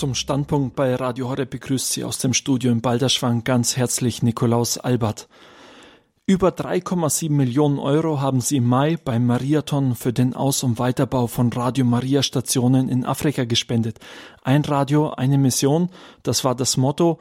Zum Standpunkt bei Radio Horeb begrüßt Sie aus dem Studio in Balderschwang ganz herzlich Nikolaus Albert. Über 3,7 Millionen Euro haben sie im Mai beim Mariathon für den Aus- und Weiterbau von Radio Maria Stationen in Afrika gespendet. Ein Radio, eine Mission, das war das Motto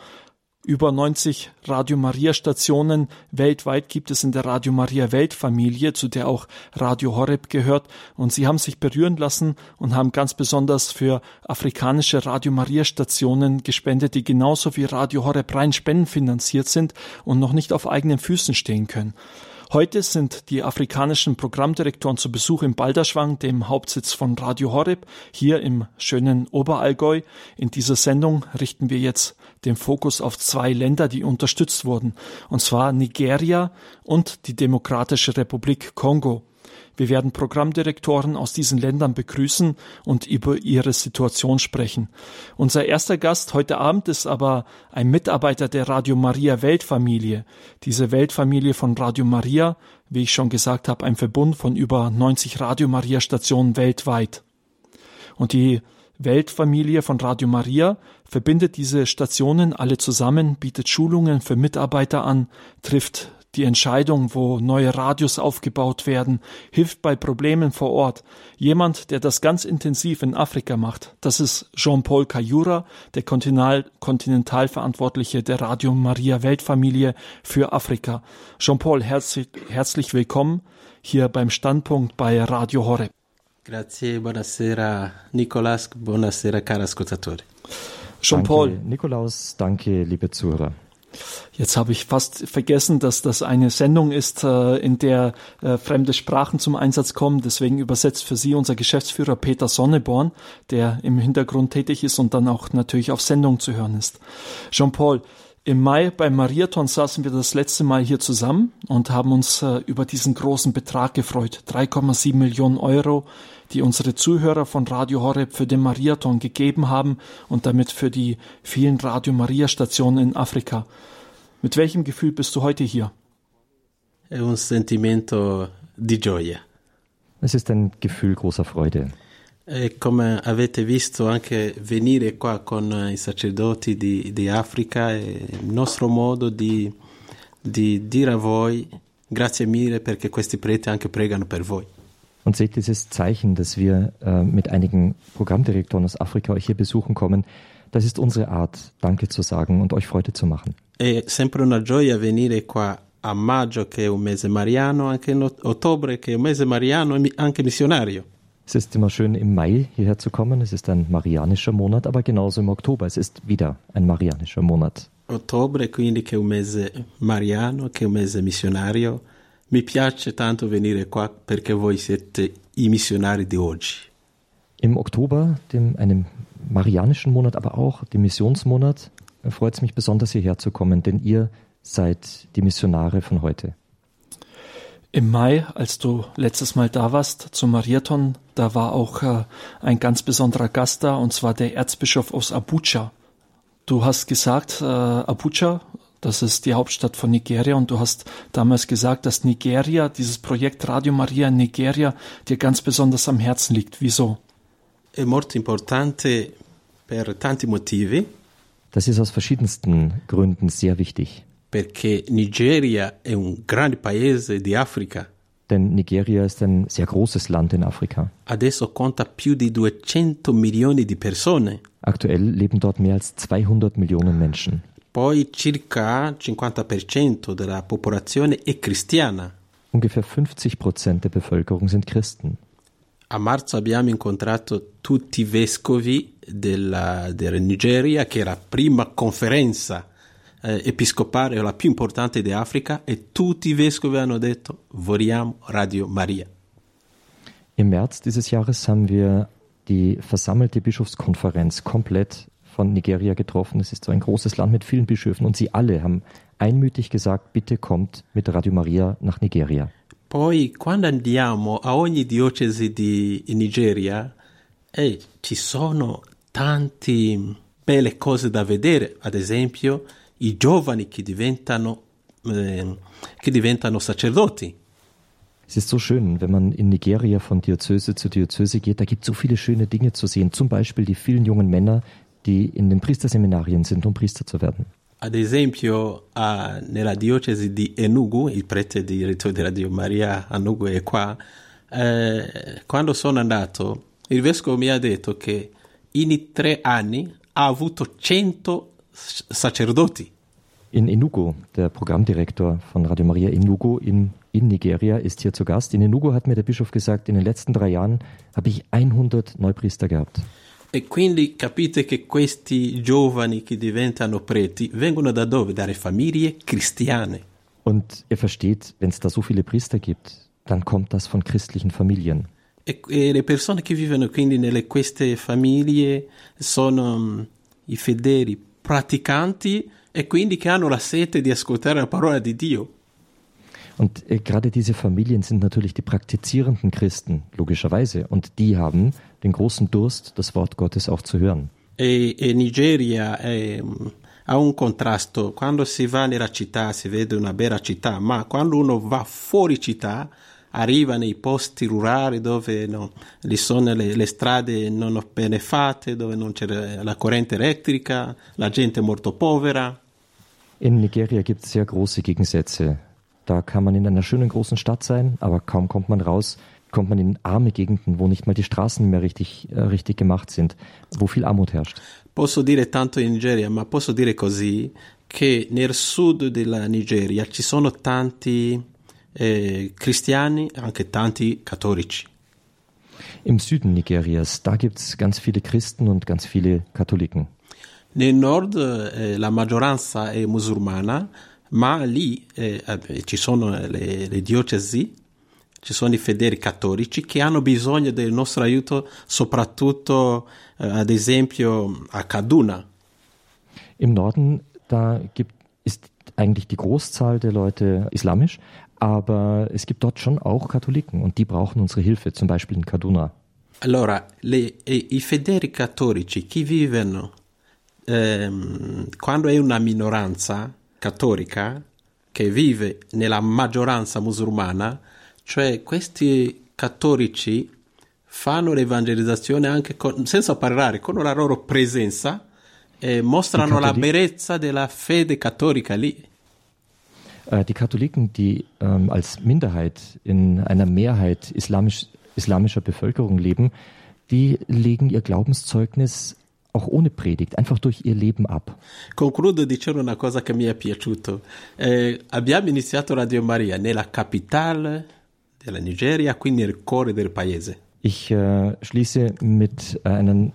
über 90 Radio Maria Stationen weltweit gibt es in der Radio Maria Weltfamilie, zu der auch Radio Horeb gehört. Und sie haben sich berühren lassen und haben ganz besonders für afrikanische Radio Maria Stationen gespendet, die genauso wie Radio Horeb rein spendenfinanziert sind und noch nicht auf eigenen Füßen stehen können. Heute sind die afrikanischen Programmdirektoren zu Besuch in Balderschwang, dem Hauptsitz von Radio Horeb, hier im schönen Oberallgäu. In dieser Sendung richten wir jetzt den Fokus auf zwei Länder, die unterstützt wurden, und zwar Nigeria und die Demokratische Republik Kongo. Wir werden Programmdirektoren aus diesen Ländern begrüßen und über ihre Situation sprechen. Unser erster Gast heute Abend ist aber ein Mitarbeiter der Radio Maria Weltfamilie. Diese Weltfamilie von Radio Maria, wie ich schon gesagt habe, ein Verbund von über 90 Radio Maria Stationen weltweit. Und die Weltfamilie von Radio Maria verbindet diese Stationen alle zusammen, bietet Schulungen für Mitarbeiter an, trifft die Entscheidung, wo neue Radios aufgebaut werden, hilft bei Problemen vor Ort. Jemand, der das ganz intensiv in Afrika macht, das ist Jean-Paul Kayura, der Kontinentalverantwortliche der Radio Maria Weltfamilie für Afrika. Jean-Paul, herzlich, herzlich willkommen hier beim Standpunkt bei Radio Horeb. Grazie, buonasera Nicolas, buonasera cari ascoltatori. Jean-Paul. Nikolaus, danke, liebe Zuhörer. Jetzt habe ich fast vergessen, dass das eine Sendung ist, äh, in der äh, fremde Sprachen zum Einsatz kommen. Deswegen übersetzt für Sie unser Geschäftsführer Peter Sonneborn, der im Hintergrund tätig ist und dann auch natürlich auf Sendung zu hören ist. Jean-Paul, im Mai beim Mariathon saßen wir das letzte Mal hier zusammen und haben uns äh, über diesen großen Betrag gefreut. 3,7 Millionen Euro, die unsere Zuhörer von Radio Horeb für den Mariathon gegeben haben und damit für die vielen Radio Maria Stationen in Afrika. Mit welchem Gefühl bist du heute hier? È un sentimento di gioia. Es ist ein Gefühl großer Freude. E come avete visto anche venire qua con i sacerdoti di, di Africa è il nostro modo di, di dire a voi grazie mille perché questi preti anche pregano per voi. Und seht dieses Zeichen, dass wir äh, mit einigen Programmdirektoren aus Afrika euch hier besuchen kommen. Das ist unsere Art, Danke zu sagen und euch Freude zu machen. È sempre una gioia venire qua a maggio che è un mese mariano, anche in ottobre che è un mese mariano e anche missionario. Es ist immer schön, im Mai hierher zu kommen. Es ist ein marianischer Monat, aber genauso im Oktober. Es ist wieder ein marianischer Monat. Ottobre, quindi, che è un mese mariano, che è un mese missionario. Mi piace tanto venire qua perché voi siete i missionari di oggi. Im Oktober, dem, einem marianischen Monat, aber auch dem Missionsmonat, freut es mich besonders hierher zu kommen, denn ihr seid die Missionare von heute. Im Mai, als du letztes Mal da warst zum Mariathon, da war auch äh, ein ganz besonderer Gast da, und zwar der Erzbischof aus Abuja. Du hast gesagt, äh, Abuja, das ist die Hauptstadt von Nigeria, und du hast damals gesagt, dass Nigeria, dieses Projekt Radio Maria in Nigeria, dir ganz besonders am Herzen liegt. Wieso? È molto importante per tanti motivi. Das ist aus verschiedensten Gründen sehr wichtig. Perché Nigeria è un grande paese di Africa. Denn Nigeria ist ein sehr großes Land in Afrika. Adesso conta più di 200 milioni di persone. Aktuell leben dort mehr als 200 Millionen Menschen. Poi circa 50% della popolazione è cristiana. Ungefähr 50 Prozent der Bevölkerung sind Christen. A marzo abbiamo incontrato tutti i vescovi della, della Nigeria, che era la prima conferenza eh, episcopale, la più importante di Africa, e tutti i vescovi hanno detto vogliamo Radio Maria. Im März dieses Jahres haben wir die versammelte Bischofskonferenz komplett von Nigeria getroffen. Es ist so ein großes Land mit vielen Bischöfen und sie alle haben einmütig gesagt, bitte kommt mit Radio Maria nach Nigeria. Poi quando andiamo a ogni diocesi di Nigeria, eh, ci sono tante belle cose da vedere, ad esempio i giovani che diventano, eh, che diventano sacerdoti. Es ist so schön, wenn man in Nigeria von Diözese zu Diözese geht, da gibt es so viele schöne Dinge zu sehen. Zum Beispiel die vielen jungen Männer, die in den Priesterseminarien sind, um Priester zu werden. Ad esempio, a, nella diocesi di Enugu, il prete di Rito di Radio Maria Enugu è qua, eh, quando sono andato, il vescovo mi ha detto che in tre anni ha avuto 100 sacerdoti. In Enugu, der Programmdirektor von Radio Maria Enugu in, in Nigeria, ist hier zu Gast. In Enugu hat mir der Bischof gesagt, in den letzten drei Jahren habe ich 100 Neupriester gehabt. E quindi capite che questi giovani che diventano preti vengono da dove? Dalle famiglie cristiane. Und ihr versteht, wenn es da so viele Priester gibt, dann kommt das von christlichen Familien. E, e le persone che vivono quindi nelle queste famiglie sono mm, i fedeli praticanti e quindi che hanno la sete di ascoltare la parola di Dio. Und äh, gerade diese Familien sind natürlich die praktizierenden Christen, logischerweise. Und die haben den großen Durst, das Wort Gottes auch zu hören. E, e Nigeria è, ha un contrasto. Quando si va nella città si vede una bella città, ma quando uno va fuori città arriva nei posti rurali dove no, lì sono le, le strade non bene fatte, dove non c'è la corrente elettrica, la gente è molto povera. In Nigeria gibt es sehr große Gegensätze. Da kann man in einer schönen großen Stadt sein, aber kaum kommt man raus, kommt man in arme Gegenden, wo nicht mal die Straßen mehr richtig, äh, richtig gemacht sind, wo viel Armut herrscht. Posso dire tanto in Nigeria, ma posso dire così che nel sud della Nigeria ci sono tanti eh, cristiani, anche tanti cattolici. Im Süden Nigerias, da gibt es ganz viele Christen und ganz viele Katholiken. Nel nord eh, la maggioranza è musulmana, ma lì eh, eh, ci sono le, le diocesi, ci sono i fedeli cattolici che hanno bisogno del nostro aiuto, soprattutto eh, ad esempio a Kaduna. Im Norden, da gibt, ist eigentlich die Großzahl der Leute islamisch, aber es gibt dort schon auch Katholiken und die brauchen unsere Hilfe, zum Beispiel in Kaduna. Allora, le, eh, i fedeli cattolici che vivono ehm, quando è una minoranza cattolica che vive nella maggioranza musulmana, cioè questi cattolici fanno l'evangelizzazione anche con, senza parlare, con la loro presenza e mostrano la bellezza della fede cattolica lì. Äh, Die Katholiken, die ähm, als Minderheit in einer Mehrheit islamisch, islamischer Bevölkerung leben, die legen ihr Glaubenszeugnis auch ohne Predigt, einfach durch ihr Leben ab. Concludo dicendo una cosa che mi è piaciuto. Eh, abbiamo iniziato Radio Maria nella capitale della Nigeria, quindi nel cuore del paese. Ich äh, schließe mit äh, einer,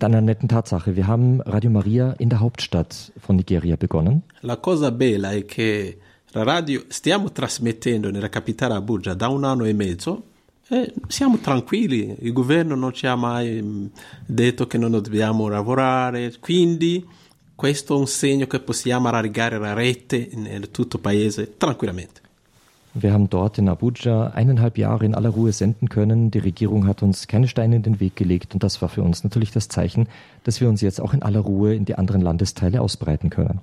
einer netten Tatsache. Wir haben Radio Maria in der Hauptstadt von Nigeria begonnen. La cosa bella è che la radio stiamo trasmettendo nella capitale Abuja da un anno e mezzo e siamo tranquilli, il governo non ci ha mai mh, detto che non dobbiamo lavorare, quindi questo è un segno che possiamo allargare la rete in tutto il paese tranquillamente. Wir haben dort in Abuja eineinhalb Jahre in aller Ruhe senden können. Die Regierung hat uns keine Steine in den Weg gelegt und das war für uns natürlich das Zeichen, dass wir uns jetzt auch in aller Ruhe in die anderen Landesteile ausbreiten können.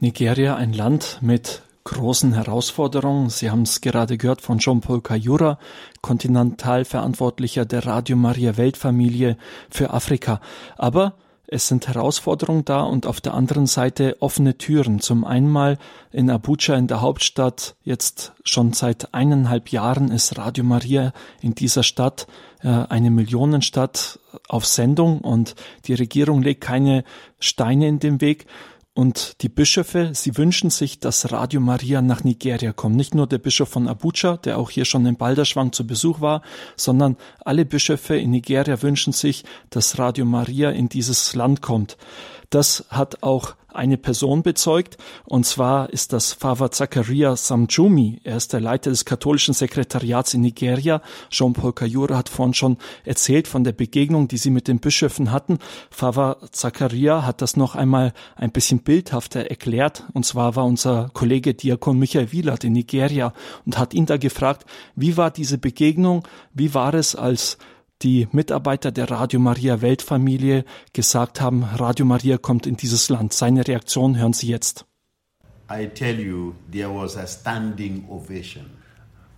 Nigeria, ein Land mit großen Herausforderungen. Sie haben es gerade gehört von Jean-Paul Kayura, Kontinentalverantwortlicher der Radio Maria Weltfamilie für Afrika. Aber es sind Herausforderungen da und auf der anderen Seite offene Türen. Zum einen in Abuja in der Hauptstadt. Jetzt schon seit eineinhalb Jahren ist Radio Maria in dieser Stadt äh, eine Millionenstadt auf Sendung und die Regierung legt keine Steine in den Weg. Und die Bischöfe, sie wünschen sich, dass Radio Maria nach Nigeria kommt. Nicht nur der Bischof von Abuja, der auch hier schon in Balderschwang zu Besuch war, sondern alle Bischöfe in Nigeria wünschen sich, dass Radio Maria in dieses Land kommt. Das hat auch eine Person bezeugt, und zwar ist das Father Zakaria Samjumi. Er ist der Leiter des katholischen Sekretariats in Nigeria. Jean-Paul Kayura hat vorhin schon erzählt von der Begegnung, die sie mit den Bischöfen hatten. Father Zakaria hat das noch einmal ein bisschen bildhafter erklärt. Und zwar war unser Kollege Diakon Michael Wielert in Nigeria und hat ihn da gefragt, wie war diese Begegnung? Wie war es, als die Mitarbeiter der Radio Maria Weltfamilie gesagt haben, Radio Maria kommt in dieses Land. Seine Reaktion hören Sie jetzt. I tell you, there was a standing ovation.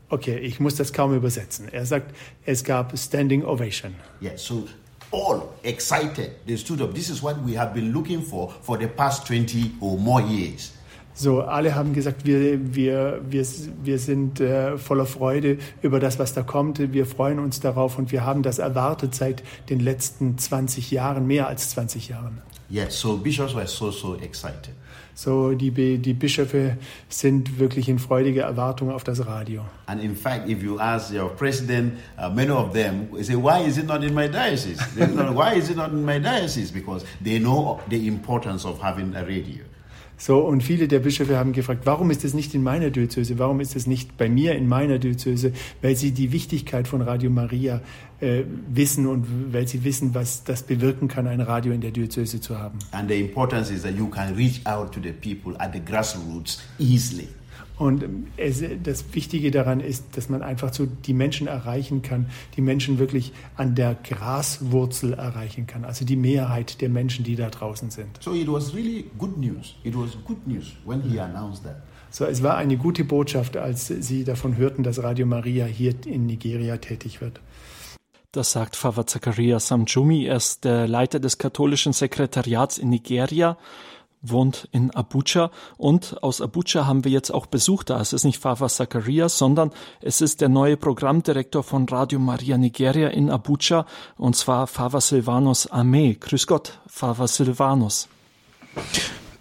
Okay, ich muss das kaum übersetzen. Er sagt, es gab Standing Ovation. Yeah, so all excited. They stood up. This is what we have been looking for for the past 20 or more years. So, alle haben gesagt, wir, wir, wir, wir sind äh, voller Freude über das, was da kommt. Wir freuen uns darauf und wir haben das erwartet seit den letzten 20 Jahren, mehr als 20 Jahren. Yes, so bishops were so, so excited. So, die, die Bischöfe sind wirklich in freudiger Erwartung auf das Radio. And in fact, if you ask your president, uh, many of them say, Why is it not in my diocese? Why is it not in my diocese? Because they know the importance of having a radio. So, und viele der Bischöfe haben gefragt, warum ist es nicht in meiner Diözese? Warum ist es nicht bei mir in meiner Diözese? Weil sie die Wichtigkeit von Radio Maria äh, wissen und weil sie wissen, was das bewirken kann, ein Radio in der Diözese zu haben. And the importance is that you can reach out to the people at the grassroots easily. Und ähm, es, das Wichtige daran ist, dass man einfach so die Menschen erreichen kann, die Menschen wirklich an der Graswurzel erreichen kann, also die Mehrheit der Menschen, die da draußen sind. So it was really good news. It was good news when he announced that. So, es war eine gute Botschaft, als sie davon hörten, dass Radio Maria hier in Nigeria tätig wird. Das sagt Pfarrer Zakaria Samjumi. Er ist der Leiter des katholischen Sekretariats in Nigeria, wohnt in Abuja. Und aus Abuja haben wir jetzt auch Besuch da. Es ist nicht Pfarrer Zakaria, sondern es ist der neue Programmdirektor von Radio Maria Nigeria in Abuja, und zwar Pfarrer Silvanus Ame. Grüß Gott, Pfarrer Silvanus.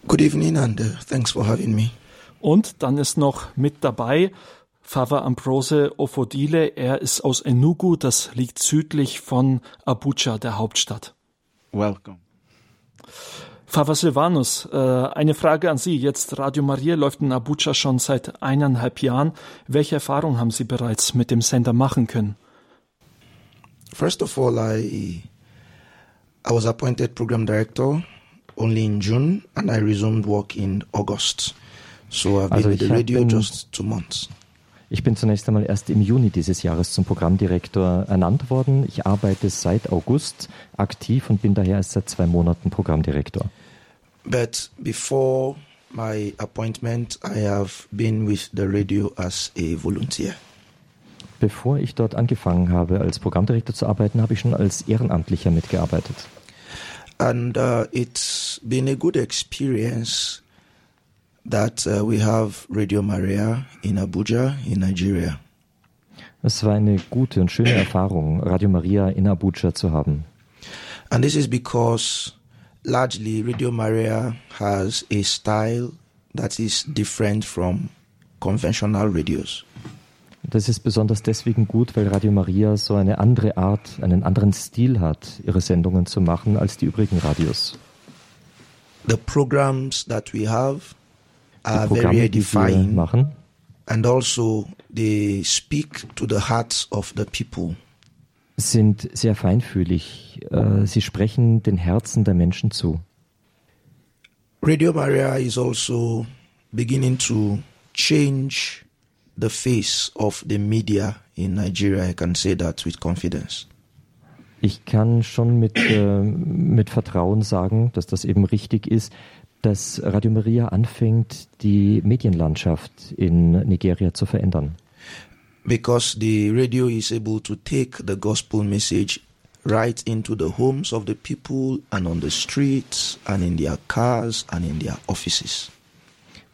Good evening and uh, thanks for having me. Und dann ist noch mit dabei Pfarrer Ambrose Ofodile. Er ist aus Enugu, das liegt südlich von Abuja, der Hauptstadt. Welcome. Pfarrer Silvanus, äh, eine Frage an Sie. Jetzt Radio Maria läuft in Abuja schon seit eineinhalb Jahren. Welche Erfahrung haben Sie bereits mit dem Sender machen können? First of all, I I was appointed program director only in June and I resumed work in August. So I've been Also with the radio bin- just two months. Ich bin zunächst einmal erst im Juni dieses Jahres zum Programmdirektor ernannt worden. Ich arbeite seit August aktiv und bin daher erst seit zwei Monaten Programmdirektor. But before my appointment, I have been with the radio as a volunteer. Bevor ich dort angefangen habe, als Programmdirektor zu arbeiten, habe ich schon als Ehrenamtlicher mitgearbeitet. And uh, it's been a good experience that uh, we have Radio Maria in Abuja, in Nigeria. Es war eine gute und schöne Erfahrung, Radio Maria in Abuja zu haben. And this is because largely Radio Maria has a style that is different from conventional radios. Das ist besonders deswegen gut, weil Radio Maria so eine andere Art, einen anderen Stil hat, ihre Sendungen zu machen als die übrigen Radios. The programs that we have Die are very Programme, die wir edifying machen, and also they speak to the hearts of the people. Sind sehr feinfühlig. Äh, Sie sprechen den Herzen der Menschen zu. Radio Maria is also beginning to change the face of the media in Nigeria. I can say that with confidence. Ich kann schon mit, äh, mit Vertrauen sagen, dass das eben richtig ist, dass Radio Maria anfängt, die Medienlandschaft in Nigeria zu verändern. Because the radio is able to take the gospel message right into the homes of the people and on the streets and in their cars and in their offices.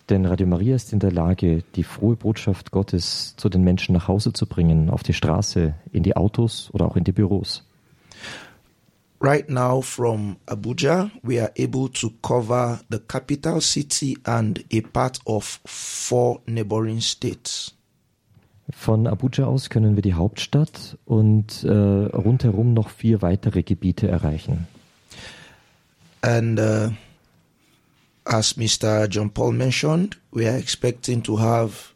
Denn Radio Maria ist in der Lage, die frohe Botschaft Gottes zu den Menschen nach Hause zu bringen, auf die Straße, in die Autos oder auch in die Büros. Right now, from Abuja, we are able to cover the capital city and a part of four neighboring states. Von Abuja aus können wir die Hauptstadt und äh, rundherum noch vier weitere Gebiete erreichen. And uh, as Mr. John Paul mentioned, we are expecting to have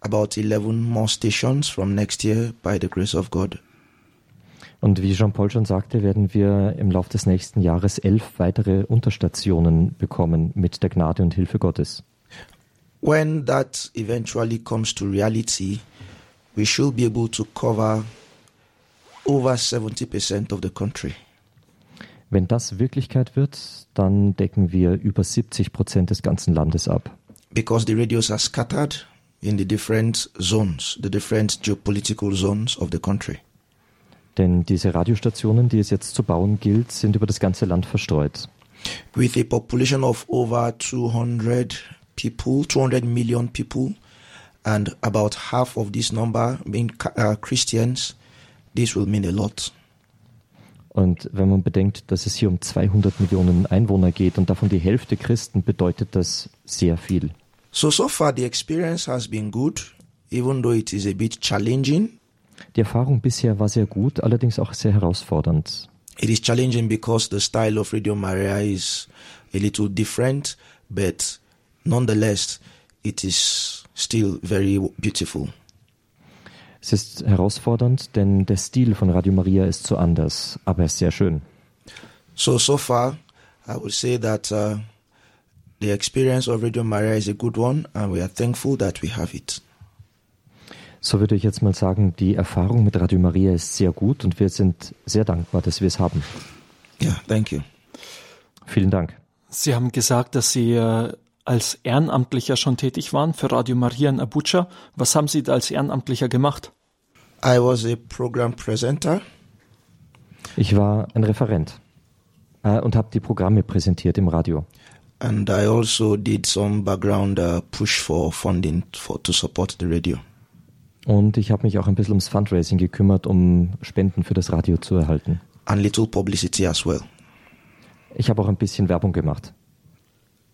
about 11 more stations from next year by the grace of God. Und wie Jean-Paul schon sagte, werden wir im Laufe des nächsten Jahres elf weitere Unterstationen bekommen mit der Gnade und Hilfe Gottes. When that eventually comes to reality, we should be able to cover over 70% of the country. Wenn das Wirklichkeit wird, dann decken wir über 70 Prozent des ganzen Landes ab. Because the radios are scattered in the different zones, the different geopolitical zones of the country. Denn diese Radiostationen, die es jetzt zu bauen gilt, sind über das ganze Land verstreut. With a population of over 200 people, 200 million people, and about half of this number being uh, Christians, this will mean a lot. Und wenn man bedenkt, dass es hier um 200 Millionen Einwohner geht und davon die Hälfte Christen, bedeutet das sehr viel. So, so far the experience has been good, even though it is a bit challenging. Die Erfahrung bisher war sehr gut, allerdings auch sehr herausfordernd. It is challenging because the style of Radio Maria is a little different, but nonetheless, it is still very beautiful. Es ist herausfordernd, denn der Stil von Radio Maria ist so anders, aber er ist sehr schön. So, so far, I would say that uh, the experience of Radio Maria is a good one, and we are thankful that we have it. So würde ich jetzt mal sagen, die Erfahrung mit Radio Maria ist sehr gut und wir sind sehr dankbar, dass wir es haben. Yeah, thank you. Vielen Dank. Sie haben gesagt, dass Sie äh, als Ehrenamtlicher schon tätig waren für Radio Maria in Abuja. Was haben Sie da als Ehrenamtlicher gemacht? I was a program presenter. Ich war ein Referent äh, und habe die Programme präsentiert im Radio. And I also did some background uh, push for funding for to support the radio. Und ich habe mich auch ein bisschen ums Fundraising gekümmert, um Spenden für das Radio zu erhalten. And little publicity as well. Ich habe auch ein bisschen Werbung gemacht.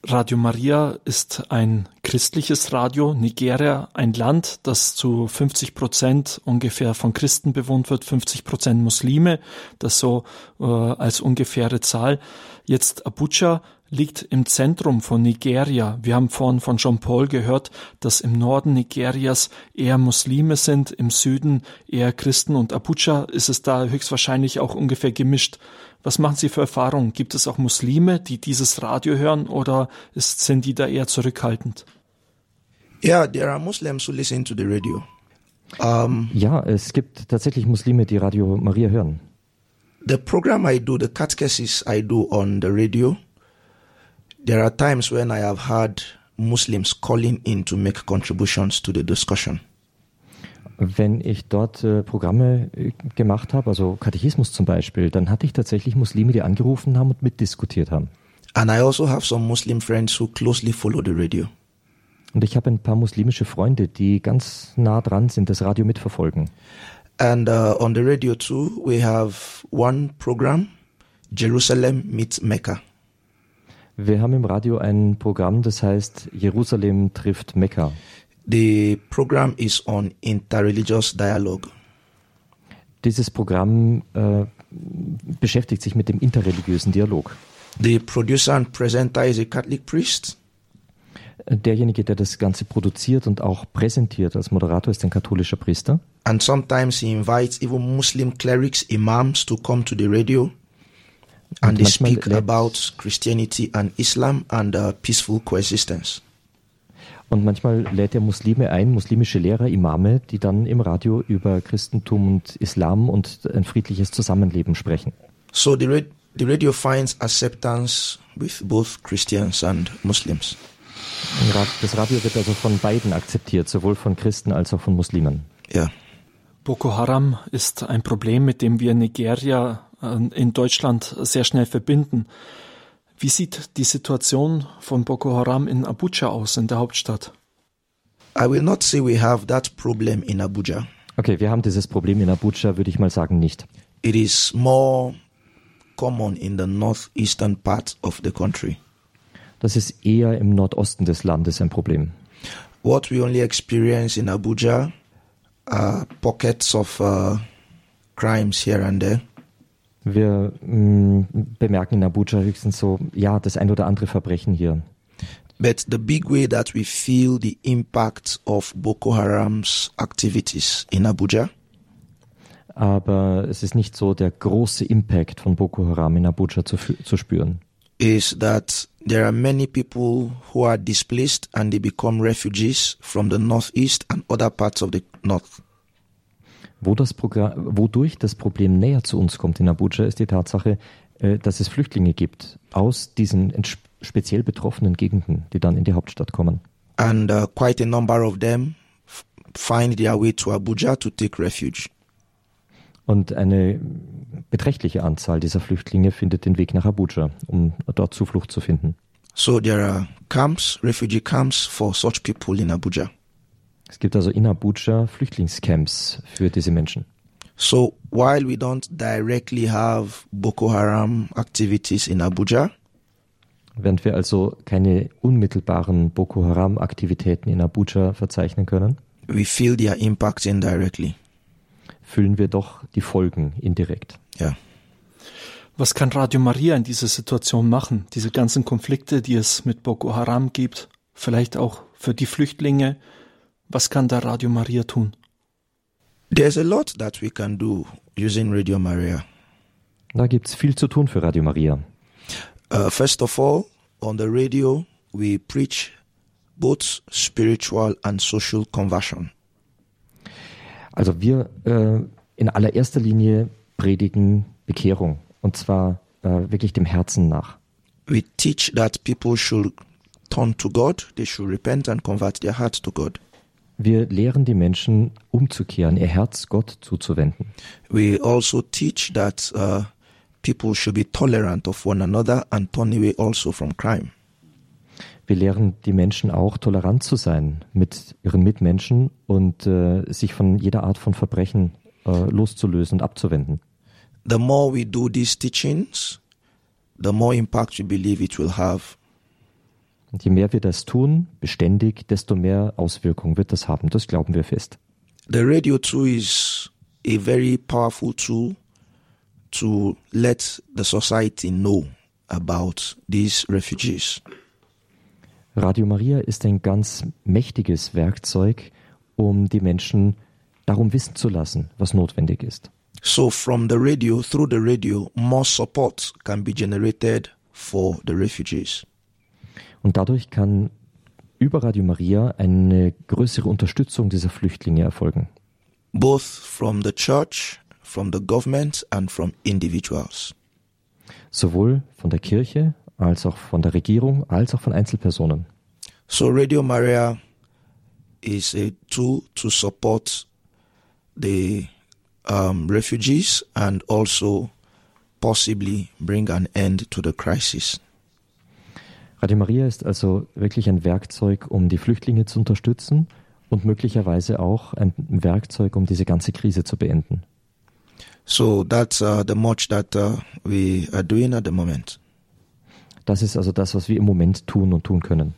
Radio Maria ist ein christliches Radio. Nigeria, ein Land, das zu 50 Prozent ungefähr von Christen bewohnt wird, 50 Prozent Muslime, das so äh, als ungefähre Zahl. Jetzt Abuja liegt im Zentrum von Nigeria. Wir haben vorhin von Jean Paul gehört, dass im Norden Nigerias eher Muslime sind, im Süden eher Christen und Abuja ist es da höchstwahrscheinlich auch ungefähr gemischt. Was machen Sie für Erfahrungen? Gibt es auch Muslime, die dieses Radio hören oder ist, sind die da eher zurückhaltend? Yeah, there are Muslims who listen to the radio. Um, Ja, es gibt tatsächlich Muslime, die Radio Maria hören. the program I do, the catechesis I do on the radio, there are times when I have had Muslims calling in to make contributions to the discussion. Wenn ich dort äh, Programme äh, gemacht habe, also Katechismus zum Beispiel, dann hatte ich tatsächlich Muslime, die angerufen haben und mitdiskutiert haben. And I also have some Muslim friends who closely follow the radio. Und ich habe ein paar muslimische Freunde, die ganz nah dran sind, das Radio mitverfolgen. And uh, on the radio too, we have one program, Jerusalem meets Mecca. Wir haben im Radio ein Programm, das heißt Jerusalem trifft Mekka. The program is on interreligious dialogue. Dieses Programm äh, beschäftigt sich mit dem interreligiösen Dialog. The producer and presenter is a Catholic priest. Derjenige, der das Ganze produziert und auch präsentiert als Moderator, ist ein katholischer Priester. And sometimes he invites even Muslim clerics, imams to come to the radio. And Und they speak about Christianity and Islam and uh, peaceful coexistence. Und manchmal lädt er Muslime ein, muslimische Lehrer, Imame, die dann im Radio über Christentum und Islam und ein friedliches Zusammenleben sprechen. So the, ra- the radio finds acceptance with both Christians and Muslims. Das Radio wird also von beiden akzeptiert, sowohl von Christen als auch von Muslimen. Yeah. Boko Haram ist ein Problem, mit dem wir Nigeria äh, in Deutschland sehr schnell verbinden. Wie sieht die Situation von Boko Haram in Abuja aus, in der Hauptstadt? I will not say we have that problem in Abuja. Okay, wir haben dieses Problem in Abuja, würde ich mal sagen, nicht. It is more common in the northeastern part of the country. Das ist eher im Nordosten des Landes ein Problem. What we only experience in Abuja are pockets of uh, crimes here and there. Wir mh, bemerken in Abuja höchstens so, ja, das ein oder andere Verbrechen hier. But the big way that we feel the impact of Boko Haram's activities in Abuja Aber es ist nicht so der große Impact von Boko Haram in Abuja zu, zu spüren. is that there are many people who are displaced and they become refugees from the northeast and other parts of the north. Wo das wodurch das Problem näher zu uns kommt in Abuja, ist die Tatsache, äh, dass es Flüchtlinge gibt aus diesen speziell betroffenen Gegenden, die dann in die Hauptstadt kommen. And uh, quite a number of them find their way to Abuja to take refuge. Und eine beträchtliche Anzahl dieser Flüchtlinge findet den Weg nach Abuja, um dort Zuflucht zu finden. So there are camps, refugee camps for such people in Abuja. Es gibt also in Abuja Flüchtlingscamps für diese Menschen. So while we don't directly have Boko Haram activities in Abuja, Während wir also keine unmittelbaren Boko Haram-Aktivitäten in Abuja verzeichnen können, we feel their impact indirectly. fühlen wir doch die Folgen indirekt. Yeah. Was kann Radio Maria in dieser Situation machen? Diese ganzen Konflikte, die es mit Boko Haram gibt, vielleicht auch für die Flüchtlinge. Was kann da Radio Maria tun? There's a lot that we can do using Radio Maria. Da gibt's viel zu tun für Radio Maria. Uh, first of all, on the radio, we preach both spiritual and social conversion. Also wir äh, in allererster Linie predigen Bekehrung und zwar äh, wirklich dem Herzen nach. We teach that people should turn to God, they should repent and convert their hearts to God. Wir lehren die Menschen umzukehren, ihr Herz Gott zuzuwenden. We also teach that uh, people should be tolerant of one another and turn away also from crime. Wir lehren die Menschen auch, tolerant zu sein mit ihren Mitmenschen und äh, sich von jeder Art von Verbrechen äh, loszulösen und abzuwenden. The more we do these teachings, the more impact we believe it will have. Und je mehr wir das tun, beständig, desto mehr Auswirkungen wird das haben. Das glauben wir fest. The radio too is a very powerful tool to let the society know about these refugees. Radio Maria ist ein ganz mächtiges Werkzeug, um die Menschen darum wissen zu lassen, was notwendig ist. So from the radio, through the radio, more support can be generated for the refugees. Und dadurch kann über Radio Maria eine größere Unterstützung dieser Flüchtlinge erfolgen. both from the church, from the government, and from individuals. Sowohl von der Kirche als auch von der Regierung als auch von Einzelpersonen. So, Radio Maria is a tool to support the um, refugees and also possibly bring an end to the crisis. Radio Maria ist also wirklich ein Werkzeug, um die Flüchtlinge zu unterstützen und möglicherweise auch ein Werkzeug, um diese ganze Krise zu beenden. So, that's uh, the much that uh, we are doing at the moment. Das ist also das, was wir im Moment tun und tun können.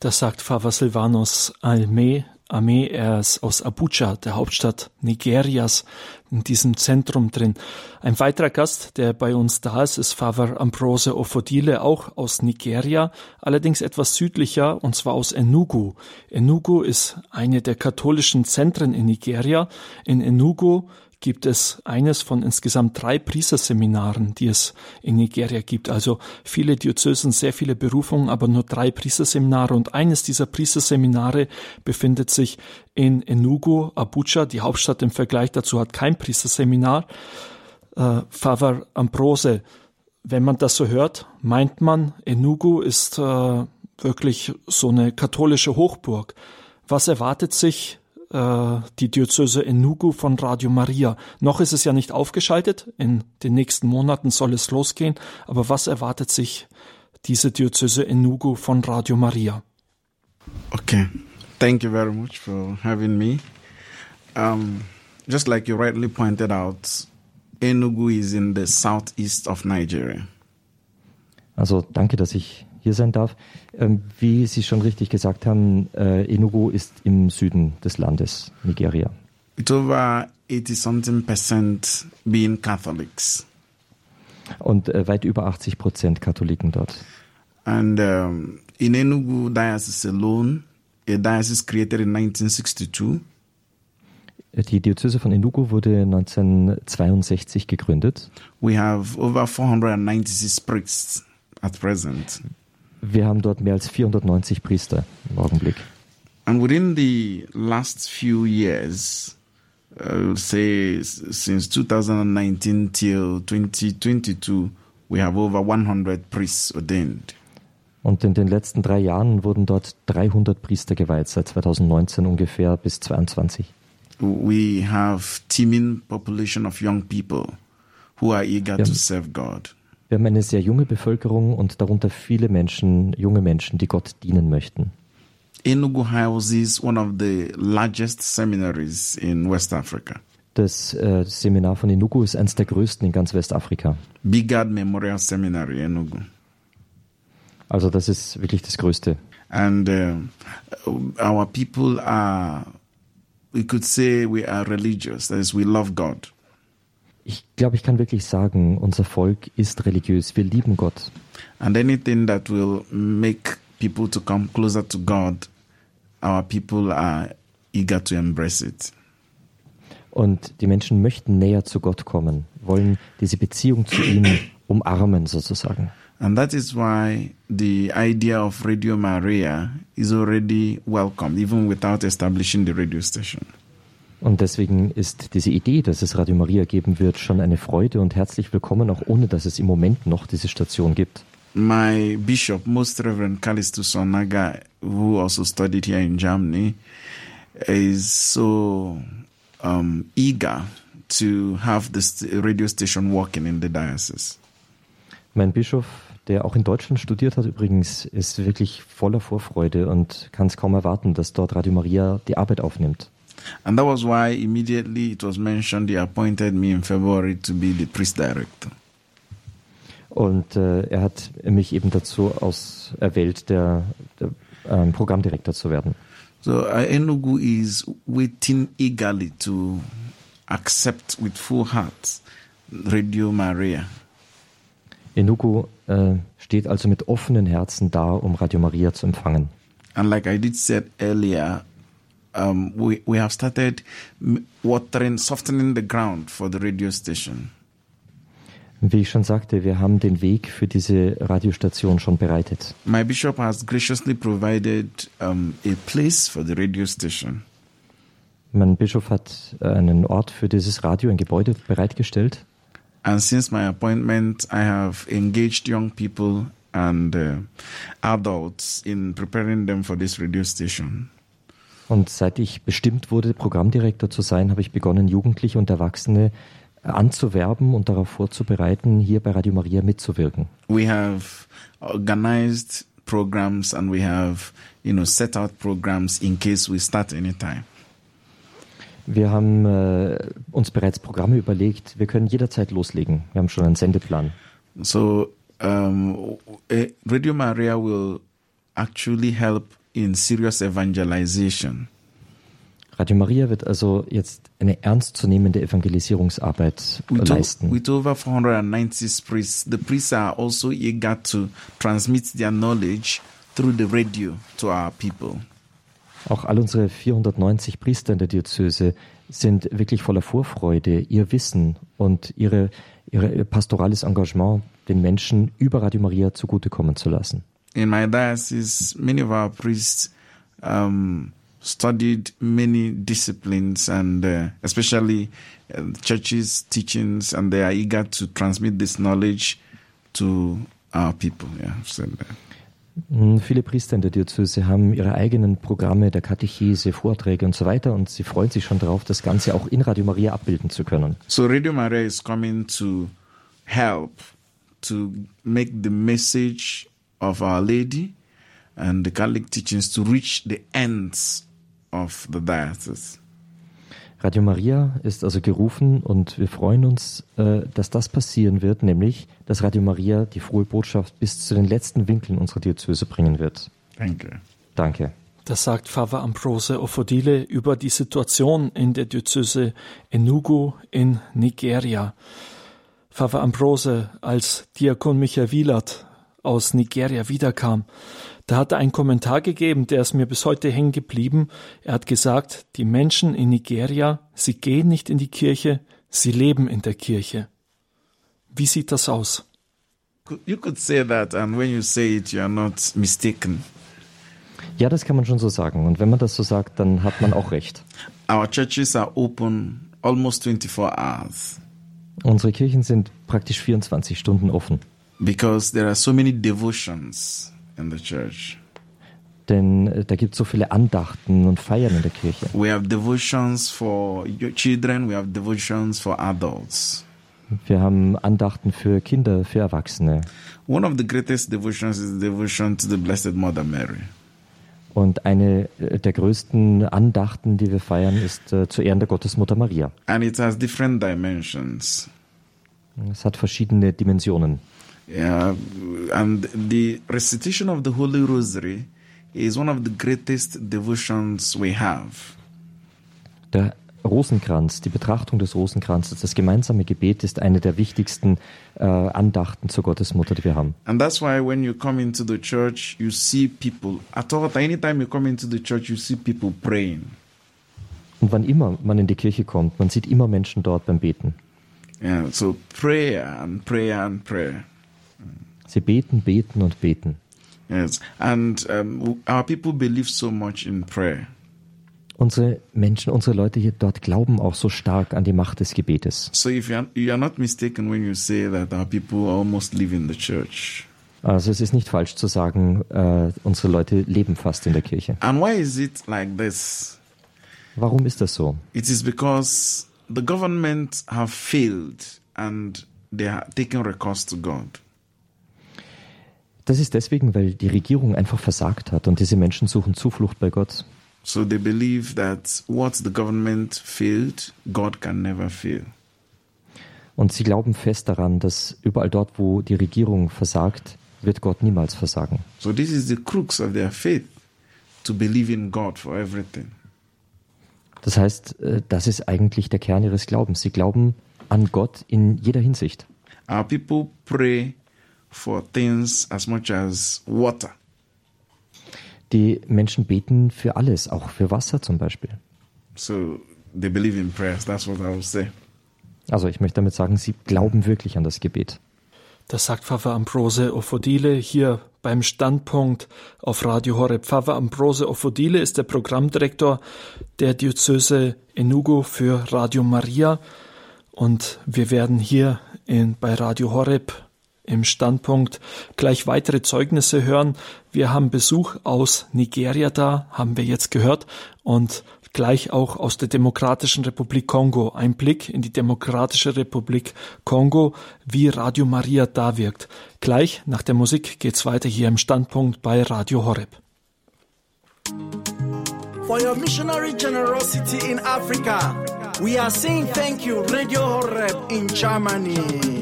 Das sagt Pfarrer Silvanos Alme. Ame, ist aus Abuja, der Hauptstadt Nigerias, in diesem Zentrum drin. Ein weiterer Gast, der bei uns da ist, ist Pfarrer Ambrose Ofodile, auch aus Nigeria, allerdings etwas südlicher, und zwar aus Enugu. Enugu ist eine der katholischen Zentren in Nigeria. In Enugu gibt es eines von insgesamt drei Priesterseminaren, die es in Nigeria gibt. Also viele Diözesen, sehr viele Berufungen, aber nur drei Priesterseminare. Und eines dieser Priesterseminare befindet sich in Enugu, Abuja. Die Hauptstadt im Vergleich dazu hat kein Priesterseminar. Äh, Pfarrer Ambrose, wenn man das so hört, meint man, Enugu ist äh, wirklich so eine katholische Hochburg. Was erwartet sich äh, die Diözese Enugu von Radio Maria. Noch ist es ja nicht aufgeschaltet, in den nächsten Monaten soll es losgehen, aber was erwartet sich diese Diözese Enugu von Radio Maria? Okay, thank you very much for having me. Um, just like you rightly pointed out, Enugu is in the southeast of Nigeria. Also danke, dass ich hier sein darf. Ähm, wie Sie schon richtig gesagt haben, äh, Enugu ist im Süden des Landes, Nigeria. With over 80 something percent being Catholics. Und äh, weit über 80 Prozent Katholiken dort. And um, in Enugu Diocese alone, a diocese created in 1962, Die Diözese von Enugu wurde 1962 gegründet. we have over 496 priests at present. Wir haben dort mehr als 490 Priester im Augenblick. And within the last few years, uh, say since 2019 till 2022, we have over 100 priests ordained. Und in den letzten drei Jahren wurden dort 300 Priester geweiht, seit 2019 ungefähr bis 22. we have teeming population of young people who are eager Ja. to serve God. Wir haben eine sehr junge Bevölkerung und darunter viele Menschen, junge Menschen, die Gott dienen möchten. Enugu houses one of the largest seminaries in West Africa, Das äh, Seminar von Enugu ist eines der größten in ganz Westafrika. Bigard Memorial Seminary, Enugu. Also das ist wirklich das Größte. And um, our people are, we could say we are religious, that is, we love God. Ich glaube, ich kann wirklich sagen, unser Volk ist religiös. Wir lieben Gott. And anything that will make people to come closer to God, our people are eager to embrace it. Und die Menschen möchten näher zu Gott kommen, wollen diese Beziehung zu ihm umarmen sozusagen. And that is why the idea of Radio Maria is already welcomed, even without establishing the radio station. Und deswegen ist diese Idee, dass es Radio Maria geben wird, schon eine Freude und herzlich willkommen, auch ohne dass es im Moment noch diese Station gibt. My bishop, Most Reverend Kalistu Sonaga, who also studied here in Germany, is so um, eager to have this radio station working in the diocese. Mein Bischof, der auch in Deutschland studiert hat übrigens, ist wirklich voller Vorfreude und kann es kaum erwarten, dass dort Radio Maria die Arbeit aufnimmt. And that was why immediately it was mentioned he appointed me in February to be the priest director. Und äh, er hat mich eben dazu auserwählt, der, der ähm, Programmdirektor zu werden. So uh, Enugu is waiting eagerly to accept with full heart Radio Maria. Enugu äh, steht also mit offenen Herzen da, um Radio Maria zu empfangen. And like I did said earlier, um, we, we have started watering, softening the ground for the radio station. Wie ich schon sagte, wir haben den Weg für diese Radiostation schon bereitet. My bishop has graciously provided um, a place for the radio station. Mein Bischof hat einen Ort für dieses Radio, ein Gebäude bereitgestellt. And since my appointment, I have engaged young people and uh, adults in preparing them for this radio station. Und seit ich bestimmt wurde, Programmdirektor zu sein, habe ich begonnen, Jugendliche und Erwachsene anzuwerben und darauf vorzubereiten, hier bei Radio Maria mitzuwirken. We have organized programs and we have, you know, set out programs in case we start anytime. Wir haben äh, uns bereits Programme überlegt. Wir können jederzeit loslegen. Wir haben schon einen Sendeplan. So um, eh, Radio Maria will actually help in serious evangelization. Radio Maria wird also jetzt eine ernstzunehmende Evangelisierungsarbeit With, leisten. with over 490 priests, the priests are also eager to transmit their knowledge through the radio to our people. Auch all unsere 490 Priester in der Diözese sind wirklich voller Vorfreude, ihr Wissen und ihre, ihre ihr pastorales Engagement den Menschen über Radio Maria zugutekommen zu lassen. In my diocese, many of our priests um, studied many disciplines and uh, especially uh, churches' teachings, and they are eager to transmit this knowledge to our people. Yeah, so, uh, Viele Priester in der Diözese haben ihre eigenen Programme der Katechese, Vorträge und so weiter und sie freuen sich schon darauf, das Ganze auch in Radio Maria abbilden zu können. So Radio Maria is coming to help to make the message of Our Lady and the Catholic teachings to reach the ends of the diocese. Radio Maria ist also gerufen und wir freuen uns, äh, dass das passieren wird, nämlich, dass Radio Maria die frohe Botschaft bis zu den letzten Winkeln unserer Diözese bringen wird. Thank you. Danke. Das sagt Pfarrer Ambrose Ofodile über die Situation in der Diözese Enugu in Nigeria. Pfarrer Ambrose, als Diakon Michael Wielert aus Nigeria wiederkam, da hat er einen Kommentar gegeben, der ist mir bis heute hängen geblieben. Er hat gesagt, die Menschen in Nigeria, sie gehen nicht in die Kirche, sie leben in der Kirche. Wie sieht das aus? You could say that, and when you say it, you are not mistaken. Ja, das kann man schon so sagen. Und wenn man das so sagt, dann hat man auch recht. Our churches are open almost 24 hours Unsere Kirchen sind praktisch 24 Stunden offen. Because there are so many devotions in the church. Denn äh, da gibt es so viele Andachten und Feiern in der Kirche. We have devotions for children, we have devotions for adults. Wir haben Andachten für Kinder, für Erwachsene. One of the greatest devotions is the devotion to the Blessed Mother Mary. Und eine äh, der größten Andachten, die wir feiern, ist äh, zu Ehren der Gottesmutter Maria. And it has different dimensions. Es hat verschiedene Dimensionen. Yeah, and the recitation of the Holy Rosary is one of the greatest devotions we have. Der Rosenkranz, die Betrachtung des Rosenkranzes, das gemeinsame Gebet ist eine der wichtigsten äh, Andachten zur Gottesmutter, die wir haben. And that's why when you come into the church, you see people. At all, anytime you come into the church, you see people praying. Und wann immer man in die Kirche kommt, man sieht immer Menschen dort beim Beten. Yeah, so prayer and prayer and prayer. Sie beten, beten und beten. Yes, and um, our people believe so much in prayer. Unsere Menschen, unsere Leute hier dort glauben auch so stark an die Macht des Gebetes. So if you are, you are not mistaken when you say that our people almost live in the church. Also es ist nicht falsch zu sagen, äh, unsere Leute leben fast in der Kirche. And why is it like this? Warum ist das so? It is because the government have failed and they are taking recourse to God. Das ist deswegen, weil die Regierung einfach versagt hat und diese Menschen suchen Zuflucht bei Gott. So they believe that what the government failed, God can never fail. Und sie glauben fest daran, dass überall dort, wo die Regierung versagt, wird Gott niemals versagen. So this is the crux of their faith, to believe in God for everything. Das heißt, äh, das ist eigentlich der Kern ihres Glaubens. Sie glauben an Gott in jeder Hinsicht. Our people pray for things as much as water. Die Menschen beten für alles, auch für Wasser zum Beispiel. So they believe in prayers. That's what I would say. Also ich möchte damit sagen, sie glauben wirklich an das Gebet. Das sagt Pfarrer Ambrose Ofodile hier beim Standpunkt auf Radio Horeb. Pfarrer Ambrose Ofodile ist der Programmdirektor der Diözese Enugu für Radio Maria. Und wir werden hier in, bei Radio Horeb im Standpunkt gleich weitere Zeugnisse hören. Wir haben Besuch aus Nigeria da, haben wir jetzt gehört, und gleich auch aus der Demokratischen Republik Kongo. Ein Blick in die Demokratische Republik Kongo, wie Radio Maria da wirkt. Gleich nach der Musik geht's weiter hier im Standpunkt bei Radio Horeb. For your missionary generosity in Africa, we are saying thank you, Radio Horeb in Germany.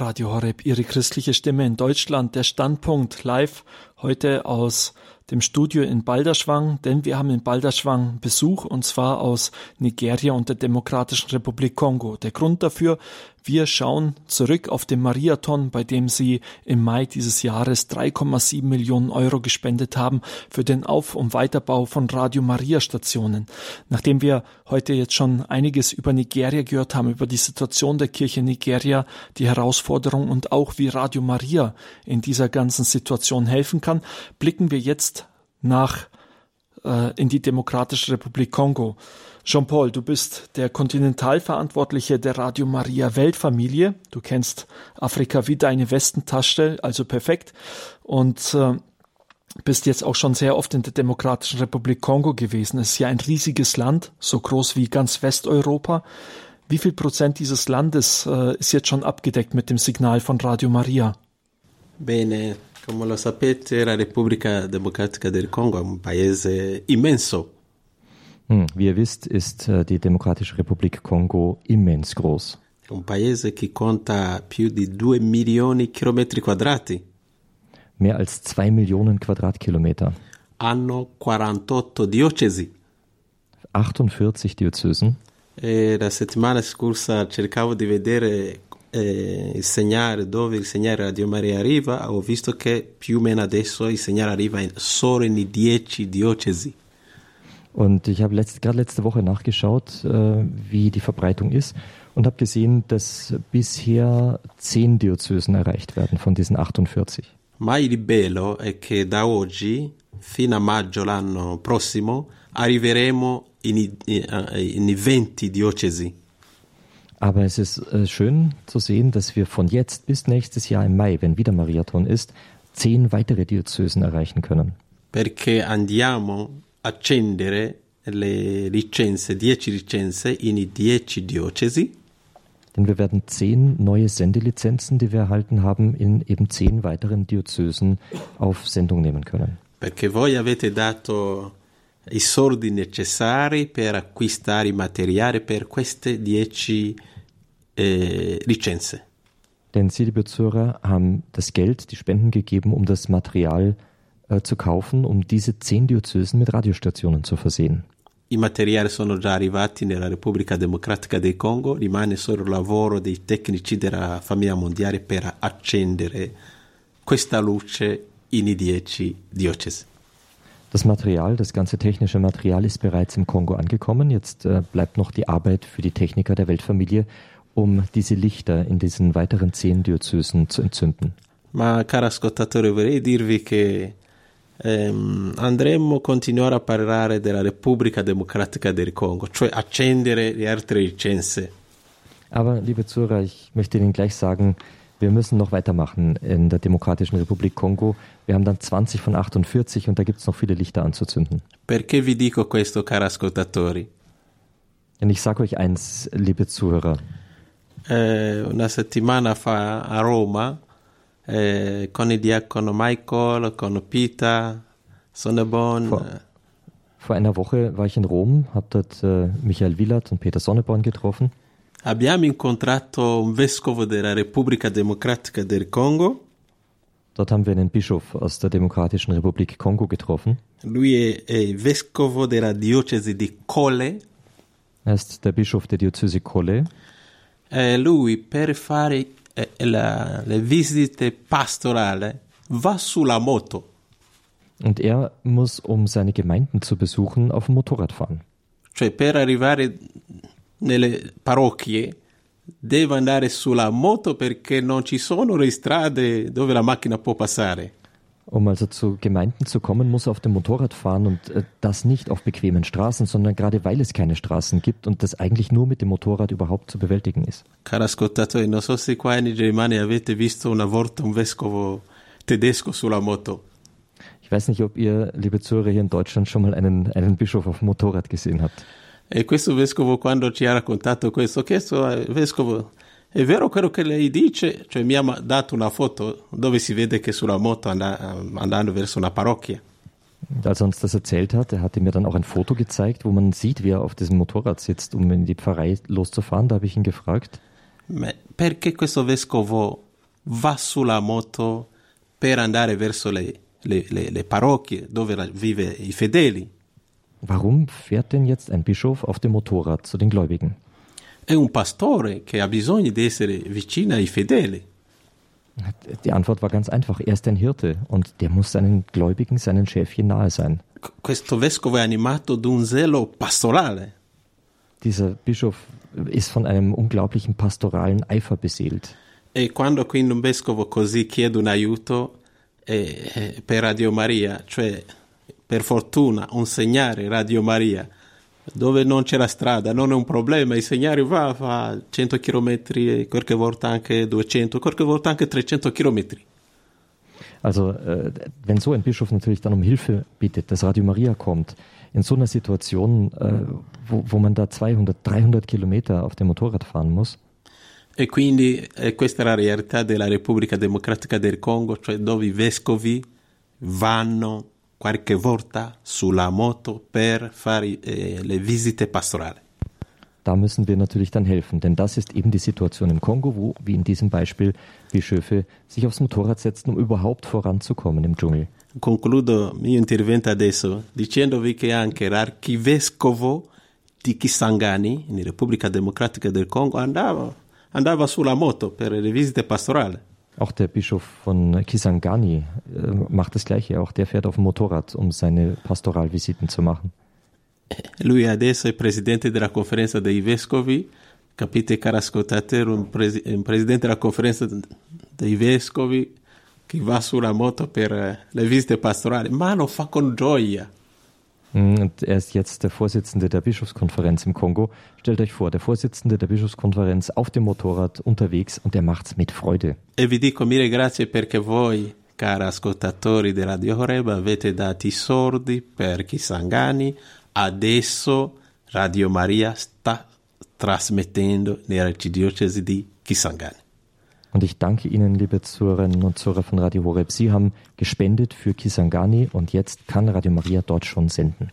Radio Horeb, Ihre christliche Stimme in Deutschland, der Standpunkt live heute aus dem Studio in Balderschwang, denn wir haben in Balderschwang Besuch und zwar aus Nigeria und der Demokratischen Republik Kongo. Der Grund dafür, wir schauen zurück auf den Mariathon, bei dem Sie im Mai dieses Jahres 3,7 Millionen Euro gespendet haben für den Auf- und Weiterbau von Radio Maria Stationen. Nachdem wir heute jetzt schon einiges über Nigeria gehört haben, über die Situation der Kirche Nigeria, die Herausforderung und auch wie Radio Maria in dieser ganzen Situation helfen kann, blicken wir jetzt nach äh, in die Demokratische Republik Kongo. Jean-Paul, du bist der Kontinentalverantwortliche der Radio Maria Weltfamilie. Du kennst Afrika wie deine Westentasche, also perfekt. Und äh, bist jetzt auch schon sehr oft in der Demokratischen Republik Kongo gewesen. Es ist ja ein riesiges Land, so groß wie ganz Westeuropa. Wie viel Prozent dieses Landes äh, ist jetzt schon abgedeckt mit dem Signal von Radio Maria? Bene, come lo sapete, la Repubblica Democratica del Congo è un paese immenso. Hm, wie ihr wisst, ist äh, die Demokratische Republik Kongo immens groß. Un paese che conta più di 2 milioni chilometri quadrati. Mehr als zwei Millionen Quadratkilometer, Hanno 48 diocesi. 48 Diözesen. E la settimana scorsa cercavo di vedere eh, il segnale dove il segnale Radio Maria arriva. Ho visto che più o meno adesso il segnale arriva in- solo in 10 diocesi. Und ich habe letzt, gerade letzte Woche nachgeschaut, äh, wie die Verbreitung ist und habe gesehen, dass bisher zehn Diözesen erreicht werden von diesen 48. Ma il bello è che da oggi fino a maggio l'anno prossimo arriveremo in, i- in- in 20 diocesi. Aber es ist äh, schön zu sehen, dass wir von jetzt bis nächstes Jahr im Mai, wenn wieder Mariathon ist, zehn weitere Diözesen erreichen können. perché andiamo accendere le licenze, 10 licenze in 10 diocesi Denn wir werden zehn neue Sendelizenzen, die wir erhalten haben, in eben zehn weiteren Diözesen auf Sendung nehmen können. perché voi avete dato i soldi necessari per acquistare i materiali per queste 10 eh, licenze. Denn Sie, liebe Zuhörer, haben das Geld, die Spenden gegeben, um das Material äh, zu kaufen, um diese zehn Diözesen mit Radiostationen zu versehen. I materiali sono già arrivati nella Repubblica Democratica del Congo, rimane solo il lavoro dei tecnici della famiglia mondiale per accendere questa luce in 10 diocesi. Das Material, das ganze technische Material ist bereits im Kongo angekommen. Jetzt äh, bleibt noch die Arbeit für die Techniker der Weltfamilie, um diese Lichter in diesen weiteren zehn Diözesen zu entzünden. Ma caro ascoltatore, vorrei dirvi che ehm, andremmo a continuare a parlare della Repubblica Democratica del Congo, cioè accendere le altre licenze. Aber, liebe Zuhörer, ich möchte Ihnen gleich sagen, wir müssen noch weitermachen in der Demokratischen Republik Kongo. Wir haben dann 20 von 48 und da gibt es noch viele Lichter anzuzünden. Perché vi dico questo, caro ascoltatori? Denn ich sage euch eins, liebe Zuhörer, Eh, una settimana fa a Roma, eh, con il diacono Michael, con Peter Sonnebon, Vor- eh, vor einer Woche war ich in Rom, habe dort äh, Michael Willert und Peter Sonneborn getroffen. abbiamo incontrato un vescovo della Repubblica Democratica del Congo. Dort haben wir einen Bischof aus der Demokratischen Republik Kongo getroffen. Lui è, è vescovo della diocesi di Cole. Er ist der Bischof der Diözese Kolle. Eh, lui per fare eh, la- le visite pastorali va sulla moto. Und er muss, um seine Gemeinden zu besuchen, auf dem Motorrad fahren. Cioè per arrivare nelle parrocchie deve andare sulla moto perché non ci sono le strade dove la macchina può passare. Um also zu Gemeinden zu kommen, muss er auf dem Motorrad fahren und äh, das nicht auf bequemen Straßen, sondern gerade weil es keine Straßen gibt und das eigentlich nur mit dem Motorrad überhaupt zu bewältigen ist. Caro ascoltatore, non so se qua in Germania avete visto una volta un vescovo tedesco sulla moto. Ich weiß nicht, ob ihr, liebe Zuhörer, hier in Deutschland schon mal einen, einen Bischof auf dem Motorrad gesehen habt. E questo vescovo quando ci ha raccontato questo, chiesto eh, vescovo, è vero quello che lei dice? Cioè mi ha dato una foto dove si vede che sulla moto anda- andando verso una parrocchia. Als er uns das erzählt hat, er hatte mir dann auch ein Foto gezeigt, wo man sieht, wie er auf diesem Motorrad sitzt, um in die Pfarrei loszufahren. Da habe ich ihn gefragt, perché questo vescovo va sulla moto per andare verso le, le- le- le parrocchie dove vive i fedeli? warum fährt denn jetzt ein Bischof auf dem Motorrad zu den Gläubigen? È un pastore che ha bisogno di essere vicino ai fedeli. Die Antwort war ganz einfach. Er ist ein Hirte und der muss seinen Gläubigen, seinen Schäfchen nahe sein. Questo vescovo è animato da un zelo pastorale. Dieser Bischof ist von einem unglaublichen pastoralen Eifer beseelt. E quando quindi un vescovo così chiede un aiuto eh, per Radio Maria, cioè per fortuna un segnale Radio Maria, dove non c'è la strada, non è un problema, il segnale va, fa 100 km, qualche volta anche 200, qualche volta anche 300 km. Also, äh, wenn so ein Bischof natürlich dann um Hilfe bittet, dass Radio Maria kommt, in so einer Situation, äh, wo, wo man da 200, 300 Kilometer auf dem Motorrad fahren muss, E quindi eh, questa è la realtà della Repubblica Democratica del Congo, cioè dove i vescovi vanno qualche volta sulla moto per fare eh, le visite pastorali. da müssen wir natürlich dann helfen. Denn das ist eben die Situation im Kongo, wo, wie in diesem Beispiel, Bischöfe sich aufs Motorrad setzen, um überhaupt voranzukommen im Dschungel. Concludo mio intervento adesso dicendovi che anche l'archivescovo di Kisangani, in Repubblica Democratica del Congo, andava, andava sulla moto per le visite pastorali. Auch der Bischof von Kisangani äh, macht das Gleiche. Auch der fährt auf dem Motorrad, um seine Pastoralvisiten zu machen. Lui adesso è presidente della conferenza dei vescovi, capite caro ascoltatore, un, presi- un presidente della conferenza dei vescovi che va sulla moto per le visite pastorali, ma lo fa con gioia. Und er ist jetzt der Vorsitzende der Bischofskonferenz im Kongo. Stellt euch vor, der Vorsitzende der Bischofskonferenz auf dem Motorrad unterwegs und er macht's mit Freude. E vi dico mille grazie perché voi, cari ascoltatori di Radio Horeb, avete dato i sordi per Kisangani. Adesso Radio Maria sta trasmettendo nella archidiocesi di Kisangani. Und ich danke Ihnen, liebe Zuhörerinnen und Zuhörer von Radio Horeb. Sie haben gespendet für Kisangani und jetzt kann Radio Maria dort schon senden.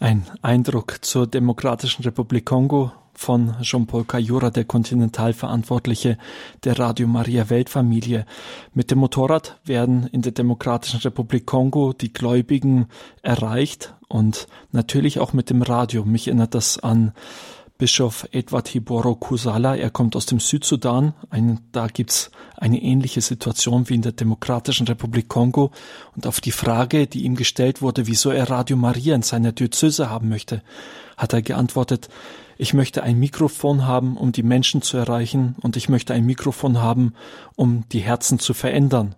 Ein Eindruck zur Demokratischen Republik Kongo von Jean-Paul Kayura, der Kontinentalverantwortliche der Radio Maria Weltfamilie. Mit dem Motorrad werden in der Demokratischen Republik Kongo die Gläubigen erreicht und natürlich auch mit dem Radio. Mich erinnert das an Bischof Edward Hiboro Kusala. Er kommt aus dem Südsudan. Ein, da gibt's eine ähnliche Situation wie in der Demokratischen Republik Kongo. Und auf die Frage, die ihm gestellt wurde, wieso er Radio Maria in seiner Diözese haben möchte, hat er geantwortet, ich möchte ein Mikrofon haben, um die Menschen zu erreichen, und ich möchte ein Mikrofon haben, um die Herzen zu verändern.